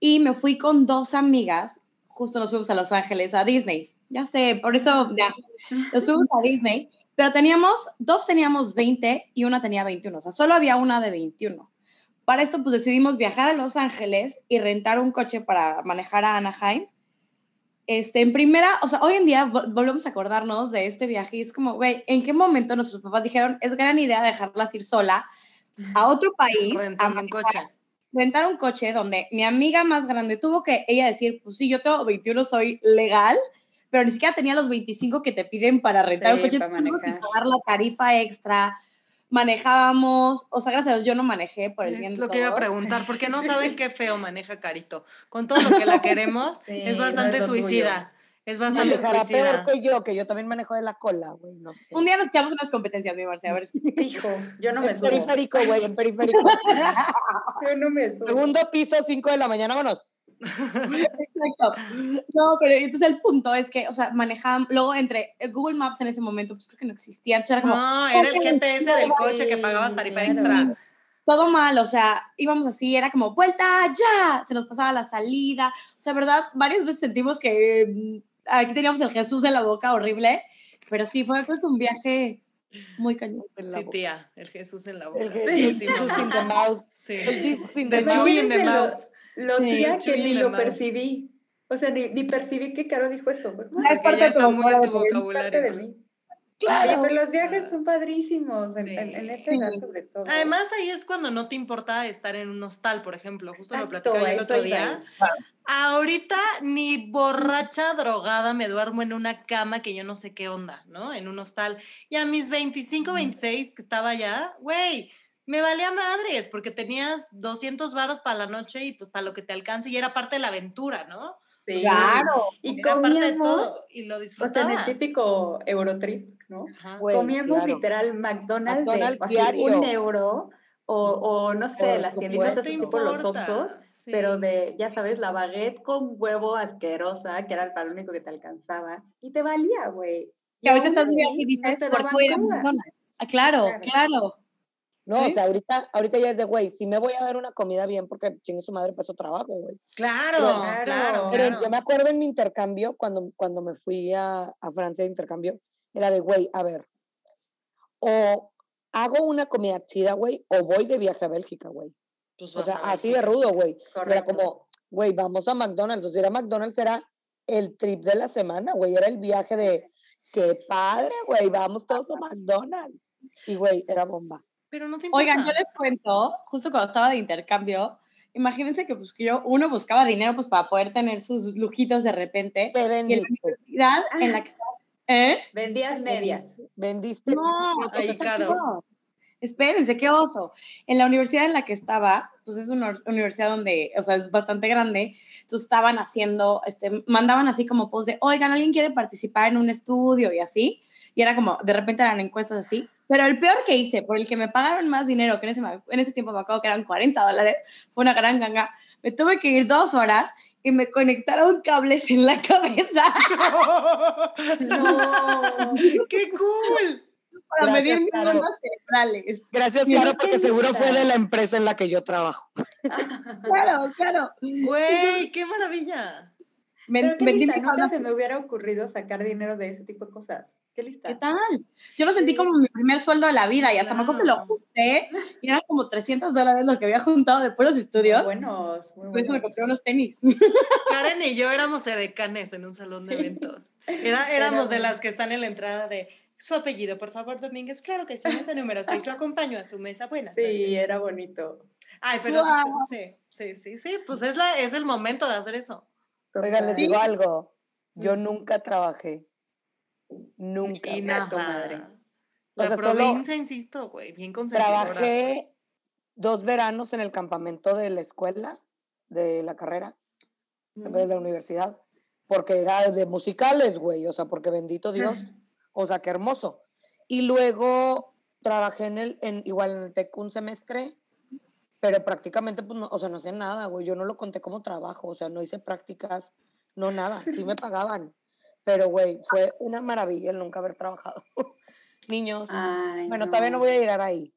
y me fui con dos amigas, justo nos fuimos a Los Ángeles, a Disney, ya sé, por eso, ya, nos fuimos a Disney, pero teníamos, dos teníamos 20 y una tenía 21, o sea, solo había una de 21. Para esto, pues decidimos viajar a Los Ángeles y rentar un coche para manejar a Anaheim. Este, en primera, o sea, hoy en día vol- volvemos a acordarnos de este viaje y es como, güey, ¿en qué momento nuestros papás dijeron, es gran idea dejarlas ir sola a otro país, a Rentando un coche. rentar un coche donde mi amiga más grande tuvo que ella decir, pues sí, yo tengo 21, soy legal, pero ni siquiera tenía los 25 que te piden para rentar Sí, un coche. para manejar. pagar la tarifa extra, manejábamos, o sea, gracias a Dios yo no manejé por el bien Es de lo que iba a preguntar, porque no saben qué *laughs* feo maneja Carito. Con todo lo que la queremos, Sí, es no bastante es suicida. Es bastante Manejará peor suicida. que yo, que yo también manejo de la cola, güey, no sé. Un día nos echamos unas competencias, mi Marcia, a ver. *laughs* Hijo, yo no me en subo. periférico, güey, en periférico. *laughs* Yo no me subo. Segundo piso, 5 de la mañana, vámonos. Exacto. No, pero entonces el punto es que, o sea, manejamos, luego entre Google Maps en ese momento, pues creo que no existía, entonces era como, No, era el GPS del coche que pagabas tarifa Claro. extra. todo mal, o sea, íbamos así, era como, vuelta ya, se nos pasaba la salida, o sea, verdad, varias veces sentimos que mm, aquí teníamos el Jesús en la boca horrible, pero sí, fue creo que un viaje muy cañón. En la Sí, boca. tía, el Jesús en la boca. El Sí, Jesus sí, mamá. in the mouth. Sí. El Jesus in the mouth. Lo, lo Sí, tía Chuy que in ni lo percibí. O sea, ni, ni percibí que Caro dijo eso. güey. Es parte de tu está muy en tu vocabulario, Parte de vocabulario. mí. Claro. Oye, pero los viajes son padrísimos en, Sí. en- en esa edad sobre todo. Además, ahí es cuando no te importa estar en un hostal, por ejemplo. Justo lo platicaba yo el otro día. Ahorita ni borracha drogada me duermo en una cama que yo no sé qué onda, ¿no? En un hostal. Y a mis 25, 26 que estaba allá, güey, me valía madres porque tenías 200 varos para la noche y pues para lo que te alcance y era parte de la aventura, ¿no? Sí. Claro. Y Era parte de comíamos, todo y lo o sea, disfrutabas. en el típico Eurotrip, ¿no? Ajá. Comíamos claro. literal McDonald's, McDonald's de así, un euro o, o no sé, las tienditas así tipo los Oxxos, sí. pero de, ya sabes, la baguette con huevo asquerosa, que era para lo único que te alcanzaba, y te valía, güey. Que ahorita estás viendo y no dices, ¿por daban qué voy a ir a cruda. McDonald's? Ah, claro, Claro. claro. No, ¿Sí? o sea, ahorita, ahorita ya es de, güey, si me voy a dar una comida bien porque chingue su madre pasó trabajo, güey. Claro, Claro. claro, Pero claro. yo me acuerdo en mi intercambio, cuando, cuando me fui a, a Francia de intercambio, era de, güey, a ver, o hago una comida chida, güey, o voy de viaje a Bélgica, güey. Pues O sea, así de rudo, güey. Era como, güey, vamos a McDonald's. O sea, ir a McDonald's era el trip de la semana, güey. Era el viaje de, qué padre, güey, vamos todos a McDonald's. Y, güey, era bomba. Pero no te importa. Oigan, yo les cuento, justo cuando estaba de intercambio, imagínense que pues que yo, uno buscaba dinero pues para poder tener sus lujitos de repente. Te Y en la universidad en la que estaba, ¿eh? Vendías medias. vendiste. No, Ahí, o sea, caro. no. Espérense, qué oso. En la universidad en la que estaba, pues es una universidad donde, o sea, es bastante grande, entonces estaban haciendo, este, mandaban así como post de, oigan, ¿alguien quiere participar en un estudio? Y así, y era como, de repente eran encuestas así, pero el peor que hice, por el que me pagaron más dinero, que en ese, en ese tiempo me acuerdo que eran 40 dólares, fue una gran ganga, me tuve que ir dos horas y me conectaron cables en la cabeza *laughs* No. *laughs* ¡Qué cool! para Gracias, medir mis ondas cerebrales. Gracias, Caro, porque seguro fue de la empresa en la que yo trabajo. Claro, claro. Güey, qué maravilla. Me- Pero qué vendí lista, nunca ondas se me hubiera ocurrido sacar dinero de ese tipo de cosas. Qué lista. ¿Qué tal? Yo lo sentí como mi primer sueldo de la vida y hasta me acuerdo que lo junté y eran como 300 dólares lo que había juntado de puros estudios. Muy buenos, muy Por eso me compré unos tenis. Karen y yo éramos edecanes en un salón de eventos. Era, *laughs* éramos de las que están en la entrada de su apellido, por favor, Domínguez. Claro que sí, mesa número 6. Lo acompaño a su mesa. Buenas Sí, noches. era bonito. Ay, pero sí, Guau. sí, sí, sí, sí, pues es, la, es el momento de hacer eso. Oigan, les digo algo. Yo nunca trabajé. Nunca. Y nada. O La sea, provincia, insisto, güey, bien consentidora. Trabajé dos veranos en el campamento de la escuela, de la carrera, de la universidad, porque era de musicales, güey, o sea, porque bendito Dios, o sea, qué hermoso. Y luego trabajé en el, en, igual en el TEC un semestre, pero prácticamente, pues, no, o sea, no hacía nada, güey, yo no lo conté como trabajo, o sea, no hice prácticas, no nada, sí me pagaban, pero, güey, fue una maravilla el nunca haber trabajado. *laughs* Niños, Ay, bueno, todavía no voy a llegar ahí,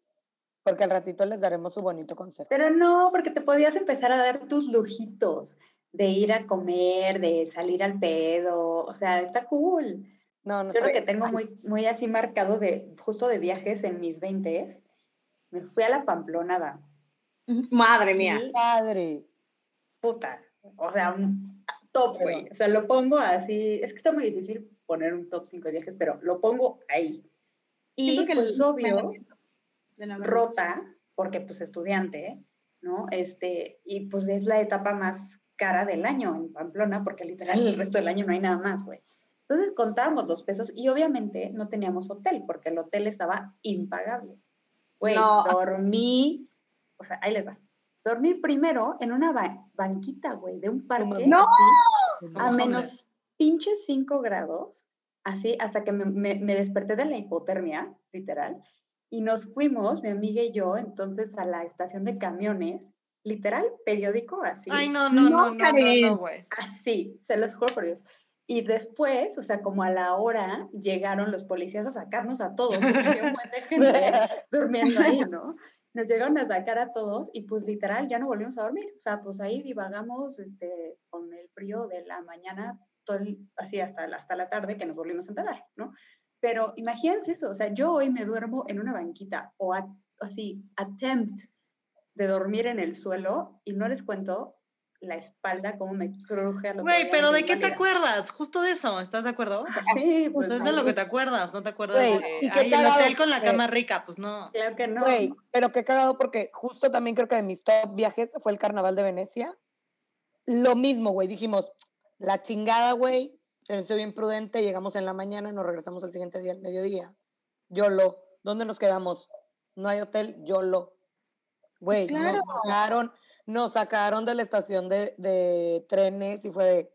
porque al ratito les daremos su bonito consejo. Pero no, porque te podías empezar a dar tus lujitos de ir a comer, de salir al pedo, o sea, está cool. No, no Yo lo que tengo muy, muy así marcado de justo de viajes en mis 20 me fui a la Pamplonada. *laughs* Madre mía. Y, Padre. puta, o sea, un top, güey. O sea, lo pongo así, es que está muy difícil poner un top 5 de viajes, pero lo pongo ahí. Y Siento que pues obvio, rota, porque pues estudiante, ¿no? Este, y pues es la etapa más cara del año en Pamplona, porque literal el resto del año no hay nada más, güey. Entonces contábamos los pesos y obviamente no teníamos hotel, porque el hotel estaba impagable. Güey, No. dormí, o sea, ahí les va. Dormí primero en una ba- banquita, güey, de un parque. ¡No! así, a menos pinches 5 grados, así, hasta que me, me- me desperté de la hipotermia, literal, y nos fuimos, mi amiga y yo, entonces a la estación de camiones, literal, periódico, así, Ay, no, no, No, no, no, no, Karen. no, güey. así, se los juro por Dios. Y después, o sea, como a la hora, llegaron los policías a sacarnos a todos, porque había un buen de gente *laughs* durmiendo ahí, ¿no? Nos llegaron a sacar a todos y pues literal ya no volvimos a dormir. O sea, pues ahí divagamos este, con el frío de la mañana, todo así hasta, hasta la tarde que nos volvimos a empedar, ¿no? Pero imagínense eso, o sea, yo hoy me duermo en una banquita o a- así, attempt de dormir en el suelo y no les cuento la espalda, cómo me cruje a los Güey, pero ¿de qué te acuerdas? Justo de eso, ¿estás de acuerdo? Sí, Pues pues eso es lo que te acuerdas, no te acuerdas Güey, de, ¿y qué ay, el cagado? hotel con la cama rica, pues no. Claro que no. Güey, pero qué cagado porque justo también creo que de mis top viajes fue el carnaval de Venecia. Lo mismo, güey, dijimos, la chingada, güey, se soy bien prudente, llegamos en la mañana, nos regresamos el siguiente día al mediodía. Yolo, ¿dónde nos quedamos? No hay hotel, Yolo. Güey, claro. nos nos sacaron de la estación de, de trenes y fue de,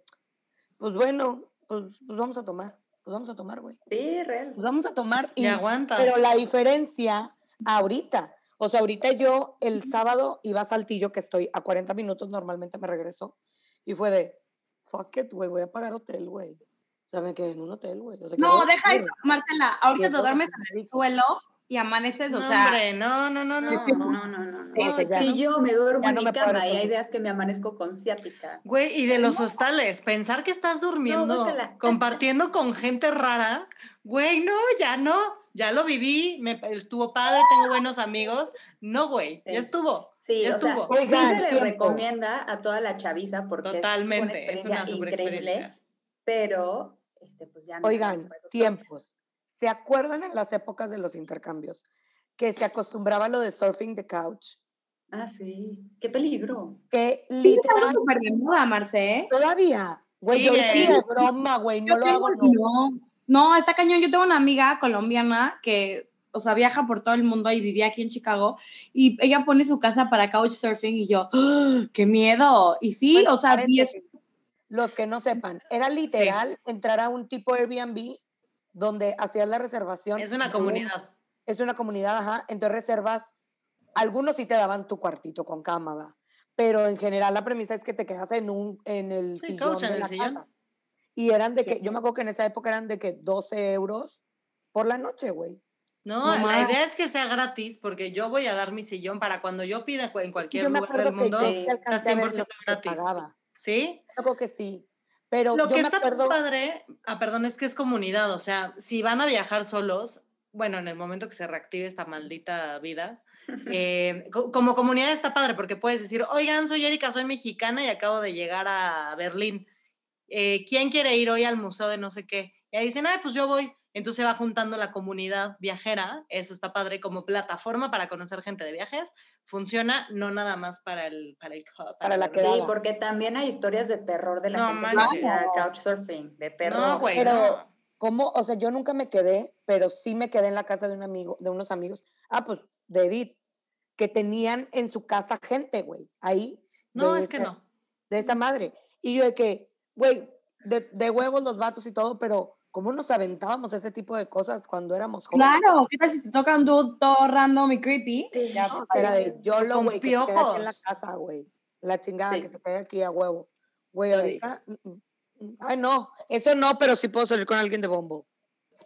pues bueno, pues, pues vamos a tomar, pues vamos a tomar, güey. Sí, real. Pues vamos a tomar Y y aguantas. pero la diferencia ahorita, o sea, ahorita yo el sábado iba a Saltillo, que estoy a 40 minutos, normalmente me regreso, y fue de, fuck it, güey, voy a pagar hotel, güey. O sea, me quedé en un hotel, güey. O sea, No, deja eso, Marcela. Ahorita te duermes en el suelo y amaneces, No, o sea, hombre, no, no, no, no. No, no, no, no. No. Es ya que no. yo me duermo Ya en no mi puedo cama y hay días que me amanezco con ciática. Güey, y de los hostales, pensar que estás durmiendo, *laughs* compartiendo con gente rara, güey, no, ya no, ya lo viví, me estuvo padre, tengo buenos amigos. No, güey, ya estuvo. Sí, Ya o sea, estuvo. sí Oigan, se le tiempo. recomienda a toda la chaviza porque Totalmente, es es una una super experiencia increíble, pero este, pues ya no. Oigan, tiempos. ¿Se acuerdan en las épocas de los intercambios que se acostumbraba a lo de surfing the couch? Ah, sí. Qué peligro. Sí, estamos literal, súper de moda, Marce. ¿eh? todavía, güey, yo ni de broma, güey, no Yo lo hago, no. no. No, está cañón. Yo tengo una amiga colombiana que, o sea, viaja por todo el mundo y vivía aquí en Chicago y ella pone su casa para couchsurfing y yo, ¡ah! ¡qué miedo! Y sí, Bueno, o sea, vi eso. paréntesis, los que no sepan, era literal entrar a un tipo Airbnb donde hacías la reservación. Es una comunidad. Es una comunidad, ajá. Entonces reservas, algunos sí te daban tu cuartito con cama, va. Pero en general la premisa es que te quedas en un, en el Sí, sillón couch en de el la sillón. casa. Y eran de Sí. que, yo me acuerdo que en esa época eran de que 12 euros por la noche, güey. No, No la idea es que sea gratis porque yo voy a dar mi sillón para cuando yo pida en cualquier Yo lugar del mundo, está alcancé a ver lo 100% que se gratis. pagaba. ¿Sí? Yo creo que sí. Pero Lo yo que me está acuerdo, padre, ah, perdón, es que es comunidad, o sea, si van a viajar solos, bueno, en el momento que se reactive esta maldita vida, eh, co- como comunidad está padre porque puedes decir, oigan, soy Erika, soy mexicana y acabo de llegar a Berlín. Eh, ¿Quién quiere ir hoy al museo de no sé qué? Y ahí dicen, ah, pues yo voy. Entonces se va juntando la comunidad viajera, eso está padre como plataforma para conocer gente de viajes. Funciona no nada más para el para el Para la. Sí, porque también hay historias de terror de la No gente que couchsurfing, de terror. No, güey, Pero- no. ¿cómo? O sea, yo nunca me quedé, pero sí me quedé en la casa de un amigo, de unos amigos. Ah, pues, de Edith, que tenían en su casa gente, güey, ahí. No, es que no. De esa madre. Y yo de que, güey, de, de huevos los vatos y todo, pero ¿cómo nos aventábamos ese tipo de cosas cuando éramos jóvenes? Claro, ¿qué tal si te toca un dude todo random y creepy? Sí. Ya, No, era de yo lo, con güey, que se aquí en la casa, güey. La chingada Sí. que se quede aquí a huevo. Güey, Sí. ahorita. mm, mm, mm. Ay, no, eso no, pero sí puedo salir con alguien de bombo.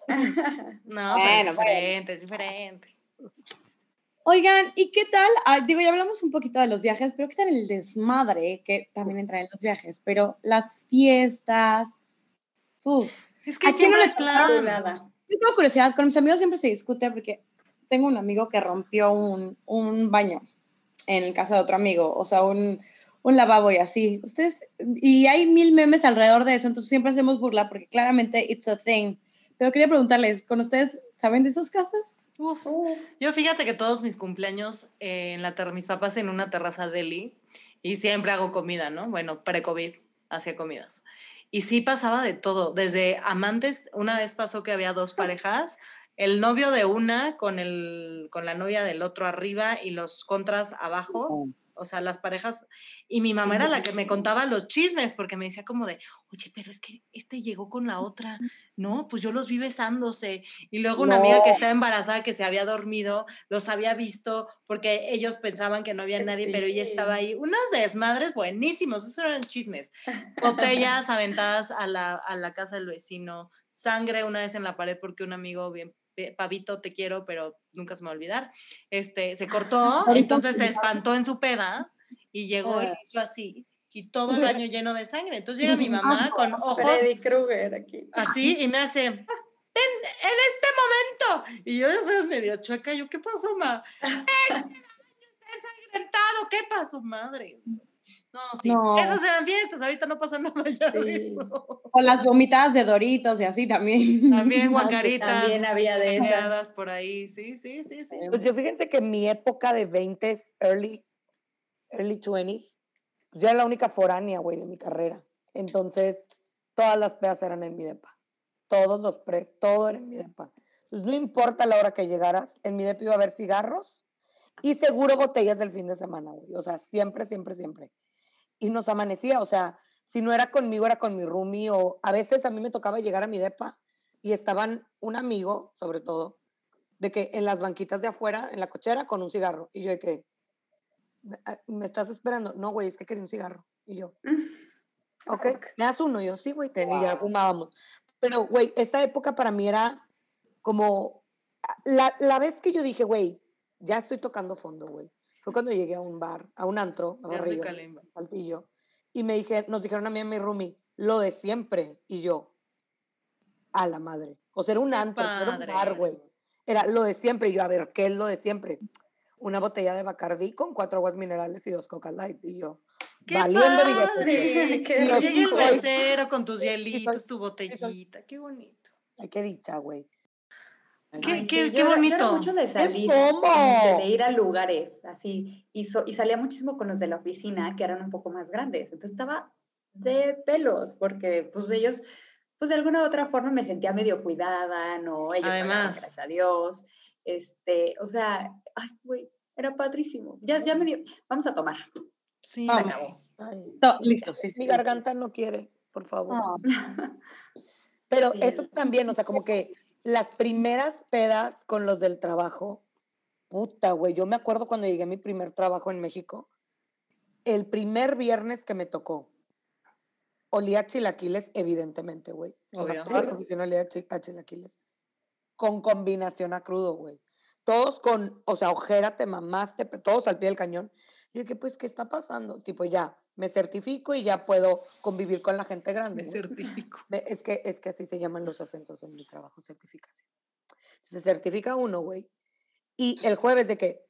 *laughs* No, pero es bueno. diferente, es diferente. Oigan, ¿y qué tal? Ah, digo, ya hablamos un poquito de los viajes, pero ¿qué tal el desmadre? Que también entra en los viajes, pero las fiestas. Uf. Es que ¿A quién no siempre le hay plan. Nada. Yo tengo curiosidad, con mis amigos siempre se discute porque tengo un amigo que rompió un, un baño en casa de otro amigo, o sea, un, un lavabo y así. Ustedes, y hay mil memes alrededor de eso, entonces siempre hacemos burla porque claramente it's a thing. Pero quería preguntarles, ¿con ustedes saben de esos casos? Uf. Yo fíjate que todos mis cumpleaños eh, en la ter- mis papás tienen una terraza deli y siempre hago comida, ¿no? Bueno, pre-COVID hacía comidas. Y sí pasaba de todo, desde amantes, una vez pasó que había dos *laughs* parejas el novio de una con, el, con la novia del otro arriba y los contras abajo o sea, las parejas, y mi mamá era la que me contaba los chismes, porque me decía como de, oye, pero es que este llegó con la otra, no, pues yo los vi besándose, y luego una amiga que estaba embarazada, que se había dormido, los había visto, porque ellos pensaban que no había nadie, pero ella estaba ahí, unos desmadres buenísimos, esos eran chismes, *laughs* botellas aventadas a la, a la casa del vecino, sangre una vez en la pared porque un amigo bien Pavito, te quiero, pero nunca se me va a olvidar. Este, se cortó, entonces se espantó en su peda y llegó y ah. hizo así y todo el *laughs* baño lleno de sangre. Entonces llega mi mamá con ojos Freddy Krueger aquí. así y me hace en, este momento y yo ya soy medio chueca, yo qué pasó, ma? *laughs* Este ensangrentado, ¿qué pasó, madre? No, sí. Esas eran fiestas, ahorita no pasa *laughs* nada ya de eso. O las vomitadas de Doritos y así también. También *laughs* guacaritas. También había de esas. por ahí, sí, sí, sí, sí. Pues yo fíjense que mi época de 20 early, early 20s, yo era la única foránea, güey, de mi carrera. Entonces, todas las pedas eran en mi depa. Todos los pres, todo era en mi depa. Entonces, no importa la hora que llegaras, en mi depa iba a haber cigarros y seguro botellas del fin de semana, güey. O sea, siempre, siempre, siempre y nos amanecía, o sea, si no era conmigo, era con mi roomie, o a veces a mí me tocaba llegar a mi depa y estaban un amigo, sobre todo, de que en las banquitas de afuera, en la cochera, con un cigarro. Y yo de que, ¿me ah, estás esperando? No, güey, es que quería un cigarro. Y yo, *laughs* ok, ¿me das uno? Y yo, sí, güey, y ya fumábamos. Pero, güey, esa época para mí era como, ah, la, la vez que yo dije, güey, ya estoy tocando fondo, güey. Fue cuando llegué a un bar, a un antro, a Barrio, Saltillo, y me dije, nos dijeron a mí y a mi roomie, lo de siempre, y yo, a la madre. O sea, era un antro, era un bar, güey. Era lo de siempre, y yo, a ver, ¿qué es lo de siempre? Una botella de Bacardí con cuatro aguas minerales y dos Coca Light, y yo, ¡Qué valiendo padre! *laughs* Llega el mesero con tus *laughs* hielitos, tu botellita, qué bonito. Ay, qué dicha, güey. Qué, qué, qué bonito. mucho de salir, de, ir a lugares así. Y, y salía muchísimo con los de la oficina, que eran un poco más grandes. Entonces estaba de pelos, porque pues ellos, pues de alguna u otra forma me sentía medio cuidada, ¿no? Ellos Además. gracias a Dios. Este, o sea, ay, güey, era padrísimo. Ya, ya me dio, vamos a tomar. Sí, Vamos. listo, sí, Mi garganta no quiere, por favor. Pero *laughs* eso también, o sea, como que las primeras pedas con los del trabajo, puta, güey, yo me acuerdo cuando llegué a mi primer trabajo en México, el primer viernes que me tocó, olía a chilaquiles, evidentemente, güey. O sea, toda la oficina olía a chilaquiles. Con combinación a crudo, güey. Todos con, o sea, ojera, te mamaste, todos al pie del cañón. Yo dije, pues, ¿qué está pasando? Tipo, ya, me certifico y ya puedo convivir con la gente grande. Me certifico. Es que, es que así se llaman los ascensos en mi trabajo, certificación. Se certifica uno, güey. Y el jueves de que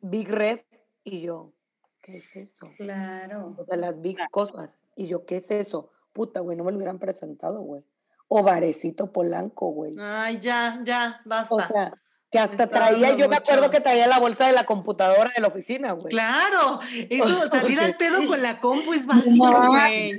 Big Red y yo, ¿qué es eso? Claro. O sea, las big cosas. Y yo, ¿qué es eso? Puta, güey, no me lo hubieran presentado, güey. O Varecito Polanco, güey. Ay, ya, ya, basta. O sea, que hasta traía, yo me acuerdo que traía la bolsa de la computadora de la oficina, güey. Claro, eso, *laughs* salir al pedo con la compu es *laughs* básico, güey.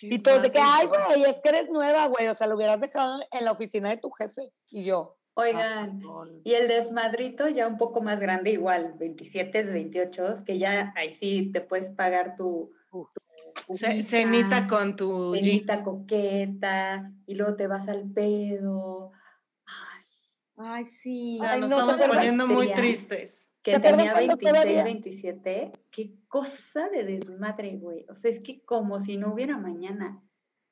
y todo de que, ay, güey, es que eres nueva, güey, o sea, lo hubieras dejado en la oficina de tu jefe. Y yo. Oigan, y el desmadrito ya un poco más grande, igual, 27, 28, que ya ahí sí te puedes pagar tu, cenita con tu... Cenita coqueta, y luego te vas al pedo Ay, sí. Ya nos estamos poniendo muy tristes. Que tenía 26, 27. Qué cosa de desmadre, güey. O sea, es que como si no hubiera mañana.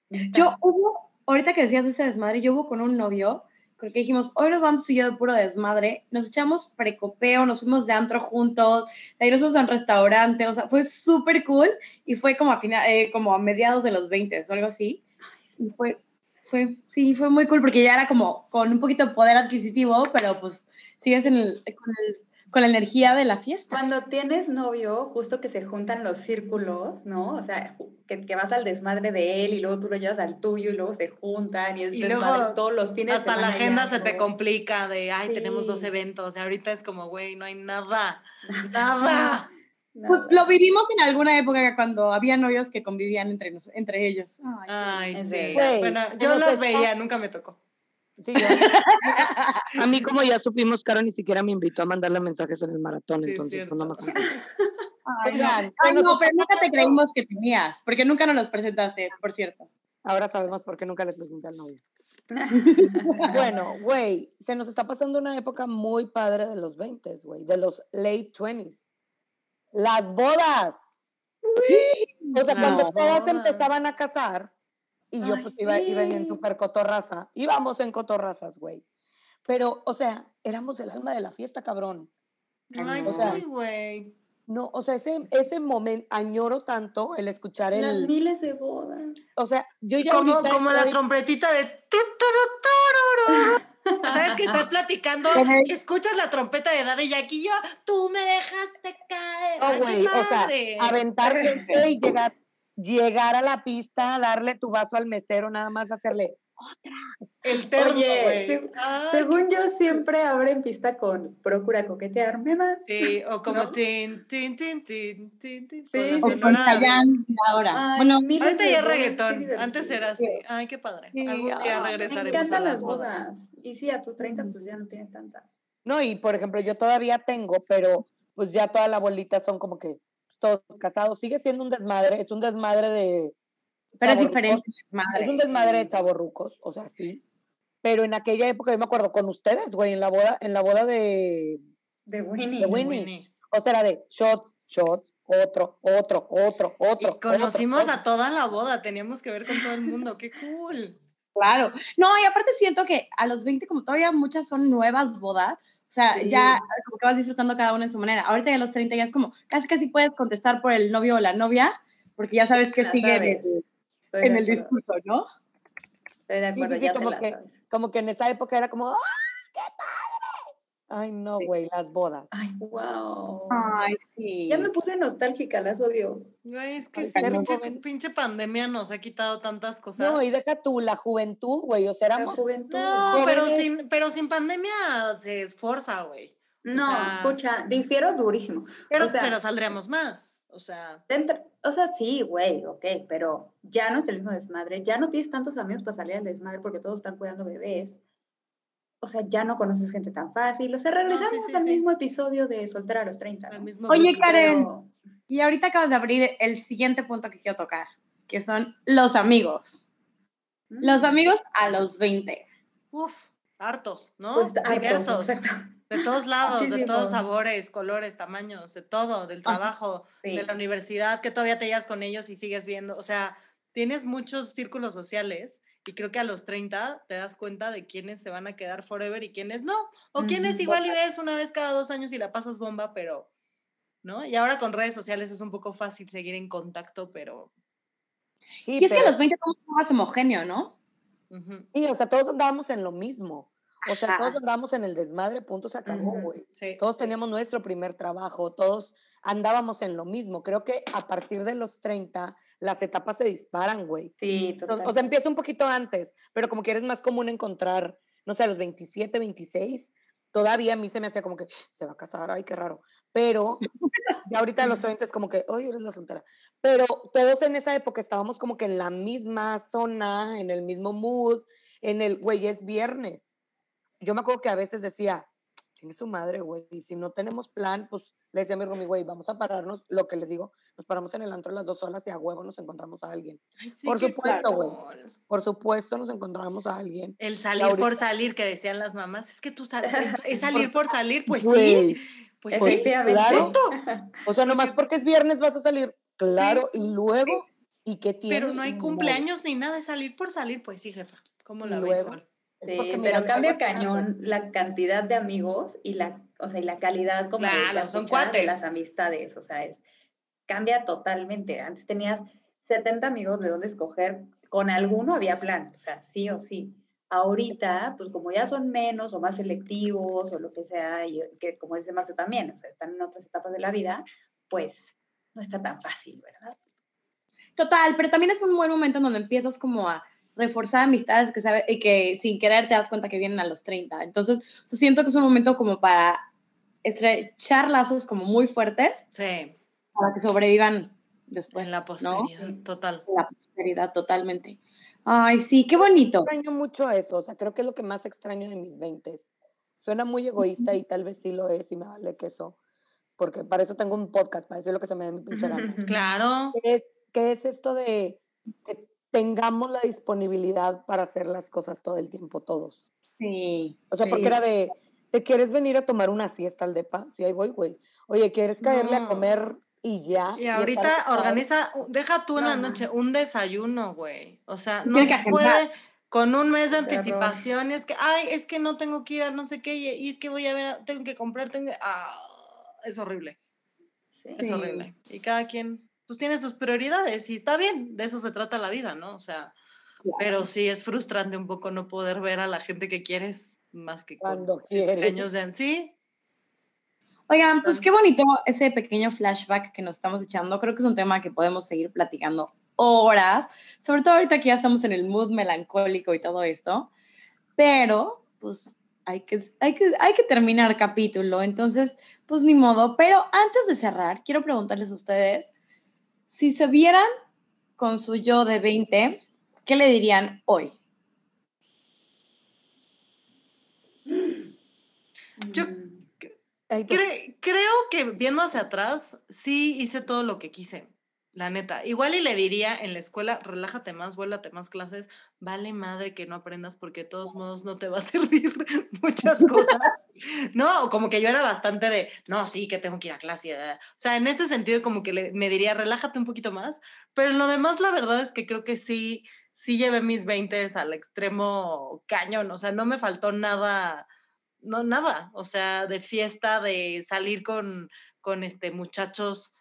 Yo hubo, ahorita que decías ese desmadre, yo hubo con un novio con el que dijimos, hoy nos vamos yo de puro desmadre, nos echamos precopeo, nos fuimos de antro juntos, de ahí nos fuimos a un restaurante, o sea, fue súper cool y fue como a, final, eh, como a mediados de los 20 o algo así. Y fue fue, sí, fue muy cool porque ya era como con un poquito de poder adquisitivo, pero pues sigues en el, con, el, con, la energía de la fiesta. Cuando tienes novio, justo que se juntan los círculos, ¿no? O sea, que, que vas al desmadre de él y luego tú lo llevas al tuyo y luego se juntan y, y luego todos los fines hasta la agenda se te complica de, ay, tenemos dos eventos, y ahorita es como, güey, no hay nada, *laughs* nada. Pues lo vivimos en alguna época cuando había novios que convivían entre, entre ellos. Ay, sí. bueno, yo los veía, nunca me tocó. Sí, yo- *laughs* a mí como ya supimos, Caro ni siquiera me invitó a mandarle mensajes en el maratón, Sí, es entonces pues, no me cierto. contestó. Ay, no, Ay, no, pues, pero nunca te creímos que tenías, porque nunca nos los presentaste, por cierto. Ahora sabemos por qué nunca les presenté al novio. *laughs* Bueno, güey, se nos está pasando una época muy padre de los 20, güey, de los late 20s. Las bodas. O sea, Las cuando todas bodas. empezaban a casar y yo Ay, pues iba, iba en super cotorraza, íbamos en cotorrazas, güey. Pero, o sea, éramos el alma de la fiesta, cabrón. Ay, O sea, sí, güey. No, o sea, ese, ese momento, añoro tanto el escuchar el... Las miles de bodas. O sea, yo ya Como, como la trompetita de... ¿Sabes que estás platicando? Escuchas la trompeta de Daddy Yankee y yo, tú me dejaste caer. Oh, o sea, padre. aventarse y llegar, llegar a la pista, darle tu vaso al mesero, nada más hacerle. El terno, Oye, güey. se- Ay, Según yo, siempre abren pista con Procura coquetearme más. Sí, o *laughs* como ¿No? tin, tin, tin, tin, tin, tin, Sí, con la sí, O sí. con ahora. Ay, bueno, miles Ahorita ya reggaetón, antes era así. Ay, qué padre. Sí, Algún día regresaremos Me a encantan las las bodas. bodas. Y sí, a tus 30 pues ya no tienes tantas. No, y por ejemplo, yo todavía tengo, pero pues ya toda la bolita son como que todos casados. Sigue siendo un desmadre, es un desmadre de. Pero es diferente, Es un desmadre de chavorrucos, o sea, sí. Pero en aquella época, yo me acuerdo con ustedes, güey, en la boda, en la boda de. De Winnie. De Winnie. Winnie. O sea, era de shots, shots, otro, otro, otro, otro. Y conocimos otro, a *laughs* toda la boda, teníamos que ver con todo el mundo, qué cool. Claro. No, y aparte siento que a los 20, como todavía muchas son nuevas bodas, o sea, Sí. ya como que vas disfrutando cada una en su manera. Ahorita ya a los 30 ya es como, casi casi puedes contestar por el novio o la novia, porque ya sabes que Ya sigue sabes. el, Estoy en el discurso, ¿no? Estoy de acuerdo, sí, sí, ya te como que- sabes. Como que en esa época era como, ¡ah, qué padre! Ay, no, Sí. güey, las bodas. Ay, wow. Ay, sí. Ya me puse nostálgica, las odio. Güey, es que Ay, pinche, pinche pandemia nos ha quitado tantas cosas. No, y deja tú la juventud, güey, o sea, La éramos juventud. No, pero sin, pero sin pandemia se esforza, güey. No, sea- escucha, difiero durísimo. Pero, O sea- pero saldríamos más. O sea, Dentro- o sea, sí, güey, ok, pero ya no es el mismo desmadre, ya no tienes tantos amigos para salir al desmadre porque todos están cuidando bebés. O sea, ya no conoces gente tan fácil. O sea, regresamos sí, al sí. mismo epicio de soltera a los 30. el ¿no? mismo Oye, grupo. Karen. Pero- Y ahorita acabas de abrir el siguiente punto que quiero tocar, que son los amigos. Los Mm, amigos a los 20. Uf, hartos, ¿no? pues, hartos, Diversos. exacto. De todos lados, de todos sabores, colores, tamaños, de todo, del Ajá. trabajo, Sí. de la universidad, que todavía te llevas con ellos y sigues viendo. O sea, tienes muchos círculos sociales y creo que a los 30 te das cuenta de quiénes se van a quedar forever y quiénes no. O quiénes Ujú. igual y ves una vez cada dos años y la pasas bomba, pero, ¿no? Y ahora con redes sociales es un poco fácil seguir en contacto, pero... Sí, Y es que a los 20 somos más homogéneo, ¿no? ujú, sí, o sea, todos andábamos en lo mismo. O sea, Ajá. todos andábamos en el desmadre, punto, se acabó, güey. sí. Todos teníamos nuestro primer trabajo, todos andábamos en lo mismo. Creo que a partir de los 30 las etapas se disparan, güey. Sí, total. O sea, empieza un poquito antes, pero como que eres más común encontrar, no sé, a los 27, 26, todavía a mí se me hacía como que se va a casar, ay, qué raro. Pero ya ahorita a los 30 es como que, ay, eres la soltera. Pero todos en esa época estábamos como que en la misma zona, en el mismo mood, en el, güey, es viernes. Yo me acuerdo que a veces decía, tiene su madre, güey, y si no tenemos plan, pues le decía a mi roomie, güey, vamos a pararnos, lo que les digo, nos paramos en el antro las dos horas y a huevo nos encontramos a alguien. Ay, sí, Por supuesto, güey. Por supuesto, nos encontramos a alguien. El salir ahorita- por salir que decían las mamás, es que tú sabes, es, *laughs* es salir por salir, pues sí, pues pues, sí. Claro. O sea, nomás porque es viernes vas a salir. Claro, y luego, ¿y qué tiene? Pero no hay cumpleaños ni nada, es salir por salir, pues sí, jefa. ¿Cómo la ves? Sí, porque, mira, pero cambia cañón la cantidad de amigos y la, o sea, y la calidad como de, Claro, la son de cuates. las amistades, o sea, es cambia totalmente. Antes tenías 70 amigos de dónde escoger, con alguno había plan, o sea, sí o sí. Ahorita, pues como ya son menos o más selectivos o lo que sea, y que como dice Marce también, o sea, están en otras etapas de la vida, pues no está tan fácil, ¿verdad? Total, pero también es un buen momento en donde empiezas como a reforzar amistades que sabe, y que sin querer te das cuenta que vienen a los 30. Entonces, siento que es un momento como para estrechar lazos como muy fuertes Sí, para que sobrevivan después. en la ¿no? posteridad, total. La prosperidad totalmente. Ay, sí, qué bonito. Extraño mucho eso, o sea, creo que es lo que más extraño de mis 20. Suena muy egoísta y tal vez sí lo es y me vale queso, porque para eso tengo un podcast, para decir lo que se me dé mi pinche gana. Claro. ¿Qué es, qué es esto de que tengamos la disponibilidad para hacer las cosas todo el tiempo, todos? Sí. O sea, sí. porque era de, ¿te quieres venir a tomar una siesta al depa? Sí, ahí voy, güey. Oye, ¿quieres caerle a comer y ya? Y ahorita organiza, deja tú en la No. noche un desayuno, güey. O sea, no se puede con un mes de anticipación. Es que, ay, es que no tengo que ir a no sé qué y, es que voy a ver, tengo que comprar, tengo que- ah, es horrible, Sí. es horrible. Y cada quien, pues tiene sus prioridades y está bien, de eso se trata la vida, ¿no? O sea, pero sí es frustrante un poco no poder ver a la gente que quieres más que Cuando años de sí. Oigan, pues qué bonito ese pequeño flashback que nos estamos echando. Creo que es un tema que podemos seguir platicando horas, sobre todo ahorita que ya estamos en el mood melancólico y todo esto. Pero, pues, hay que, hay que, hay que terminar capítulo. Entonces, pues ni modo. Pero antes de cerrar, quiero preguntarles a ustedes si se vieran con su yo de 20, ¿qué le dirían hoy? Yo Mm, Cre- creo que viendo hacia atrás, sí hice todo lo que quise, la neta. Igual y le diría en la escuela, relájate más, vuélate más clases, vale madre que no aprendas porque de todos modos no te va a *laughs* servir muchas cosas. No, como que yo era bastante de, no, sí, que tengo que ir a clase. eh". O sea, en este sentido como que le- me diría, relájate un poquito más, pero en lo demás la verdad es que creo que sí, sí llevé mis 20 al extremo cañón, o sea, no me faltó nada no, nada, o sea, de fiesta, de salir con, con este, muchachos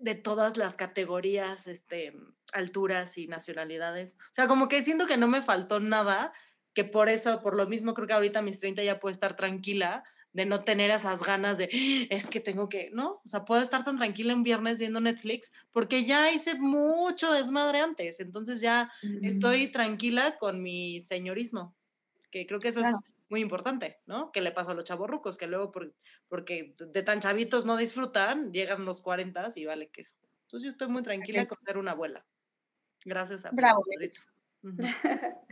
de todas las categorías, este, alturas y nacionalidades. O sea, como que siento que no me faltó nada, que por eso, por lo mismo, creo que ahorita a mis 30 ya puedo estar tranquila de no tener esas ganas de, "Ah, es que tengo que, ¿no? O sea, puedo estar tan tranquila en viernes viendo Netflix porque ya hice mucho desmadre antes, entonces ya estoy tranquila con mi señorismo, que creo que eso Claro. es muy importante, ¿no? Que le pasa a los chavorrucos, que luego por- porque de tan chavitos no disfrutan, llegan los 40 y vale que eso. Entonces yo estoy muy tranquila con ser una abuela. Gracias a Bravo, Pedrito. Ujú. *laughs*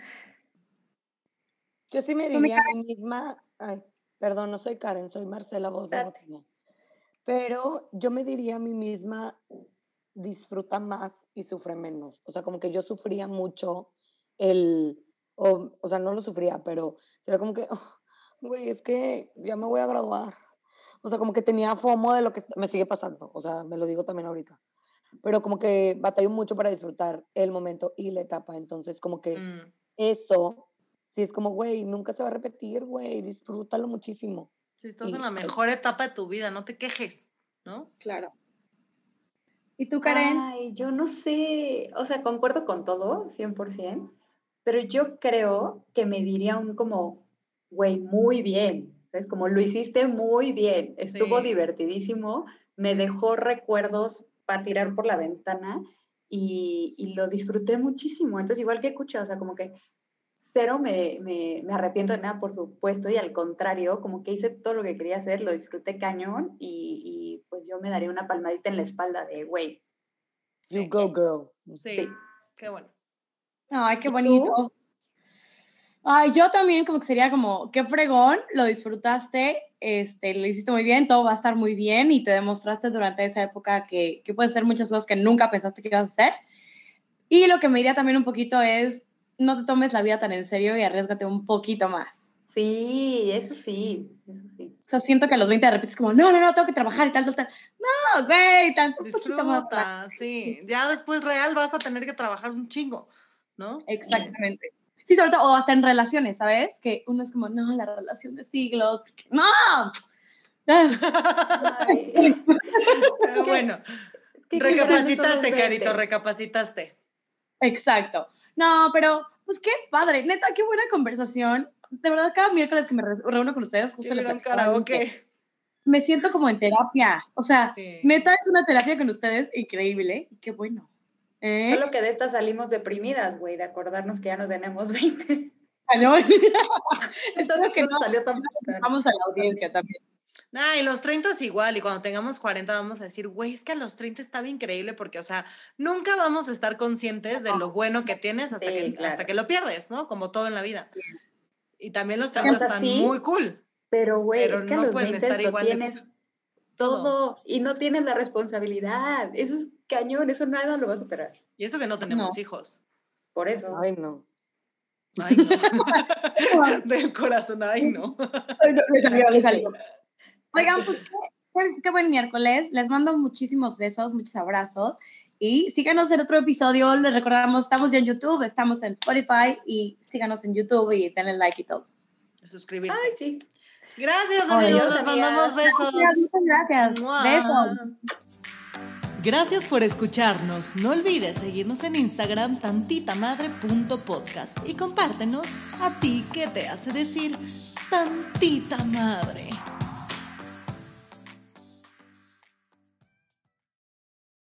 Yo sí me diría a mí misma, ay, perdón, no soy Karen, soy Marcela voz. Pero yo me diría a mí misma, disfruta más y sufre menos. O sea, como que yo sufría mucho el, o, o sea, no lo sufría, pero era como que, "Oh, *laughs* güey, es que ya me voy a graduar. O sea, como que tenía fomo de lo que me sigue pasando. O sea, me lo digo también ahorita. Pero como que batallo mucho para disfrutar el momento y la etapa. Entonces, como que Mm, eso, sí es como, güey, nunca se va a repetir, güey, disfrútalo muchísimo. Si estás Y, en la mejor etapa de tu vida, no te quejes, ¿no? Claro. ¿Y tú, Karen? Ay, yo no sé, o sea, concuerdo con todo, 100%, pero yo creo que me diría un como, güey, muy bien, es como lo hiciste muy bien, estuvo Sí. divertidísimo, me dejó recuerdos para tirar por la ventana y, y lo disfruté muchísimo. Entonces, igual que escucha, o sea, como que cero me, me, me arrepiento de nada, por supuesto, y al contrario, como que hice todo lo que quería hacer, lo disfruté cañón y, y pues yo me daría una palmadita en la espalda de, güey, You Sí, go, girl. sí, Sí. qué bueno. Ay, qué bonito. Ay, yo también como que sería como, qué fregón, lo disfrutaste, este, lo hiciste muy bien, todo va a estar muy bien y te demostraste durante esa época que, que puedes hacer muchas cosas que nunca pensaste que ibas a hacer. Y lo que me diría también un poquito es, no te tomes la vida tan en serio y arriesgate un poquito más. Sí, eso sí, eso sí. O sea, siento que a los 20 de repente es como, no, no, no, tengo que trabajar y tal, tal, tal. No, güey, tan un poquito más. Disfruta, sí. Ya después real vas a tener que trabajar un chingo, ¿no? Exactamente. Sí, sobre todo, o hasta en relaciones, ¿sabes? Que uno es como, no, la relación de siglos. No. *laughs* *laughs* Pero bueno, qué los recapacitaste, Carito, recapacitaste. Exacto. No, pero, pues qué padre, neta, qué buena conversación. De verdad, cada miércoles que me re- reúno con ustedes, Qué justo le karaoke. Me siento como en terapia. O sea, Sí. neta es una terapia con ustedes increíble. Qué bueno. ¿Eh? Solo que de estas salimos deprimidas, güey, de acordarnos que ya no tenemos *laughs* 20. Ah, no. Esto *laughs* Espero que no salió tan Vamos a la audiencia también. Nah, y los 30 es igual, y cuando tengamos 40 vamos a decir, güey, es que a los 30 estaba increíble porque, o sea, nunca vamos a estar conscientes de lo bueno que tienes hasta, Sí, que, claro. hasta que lo pierdes, ¿no? Como todo en la vida. Y también los Estamos 30 están muy cool. Pero, güey, Pero es que no a los pueden 20 estar lo igual de tienes Todo. todo y no tienes la responsabilidad. Eso es cañón, eso nada lo va a superar. Y eso que no tenemos No. hijos. Por eso. Ay, no. Ay, no. *laughs* Del corazón, ay, no. Le salió, le salió. Oigan, pues qué, buen miércoles. Les mando muchísimos besos, muchos abrazos. Y síganos en otro episodio. Les recordamos, estamos ya en YouTube, estamos en Spotify y síganos en YouTube y denle like y todo. Suscribirse. Ay, sí. Gracias, Ay, amigos. Dios, Les mandamos besos. Muchas gracias. Mua. Besos. Gracias por escucharnos. No olvides seguirnos en Instagram tantitamadre.podcast y compártenos a ti que te hace decir tantita madre.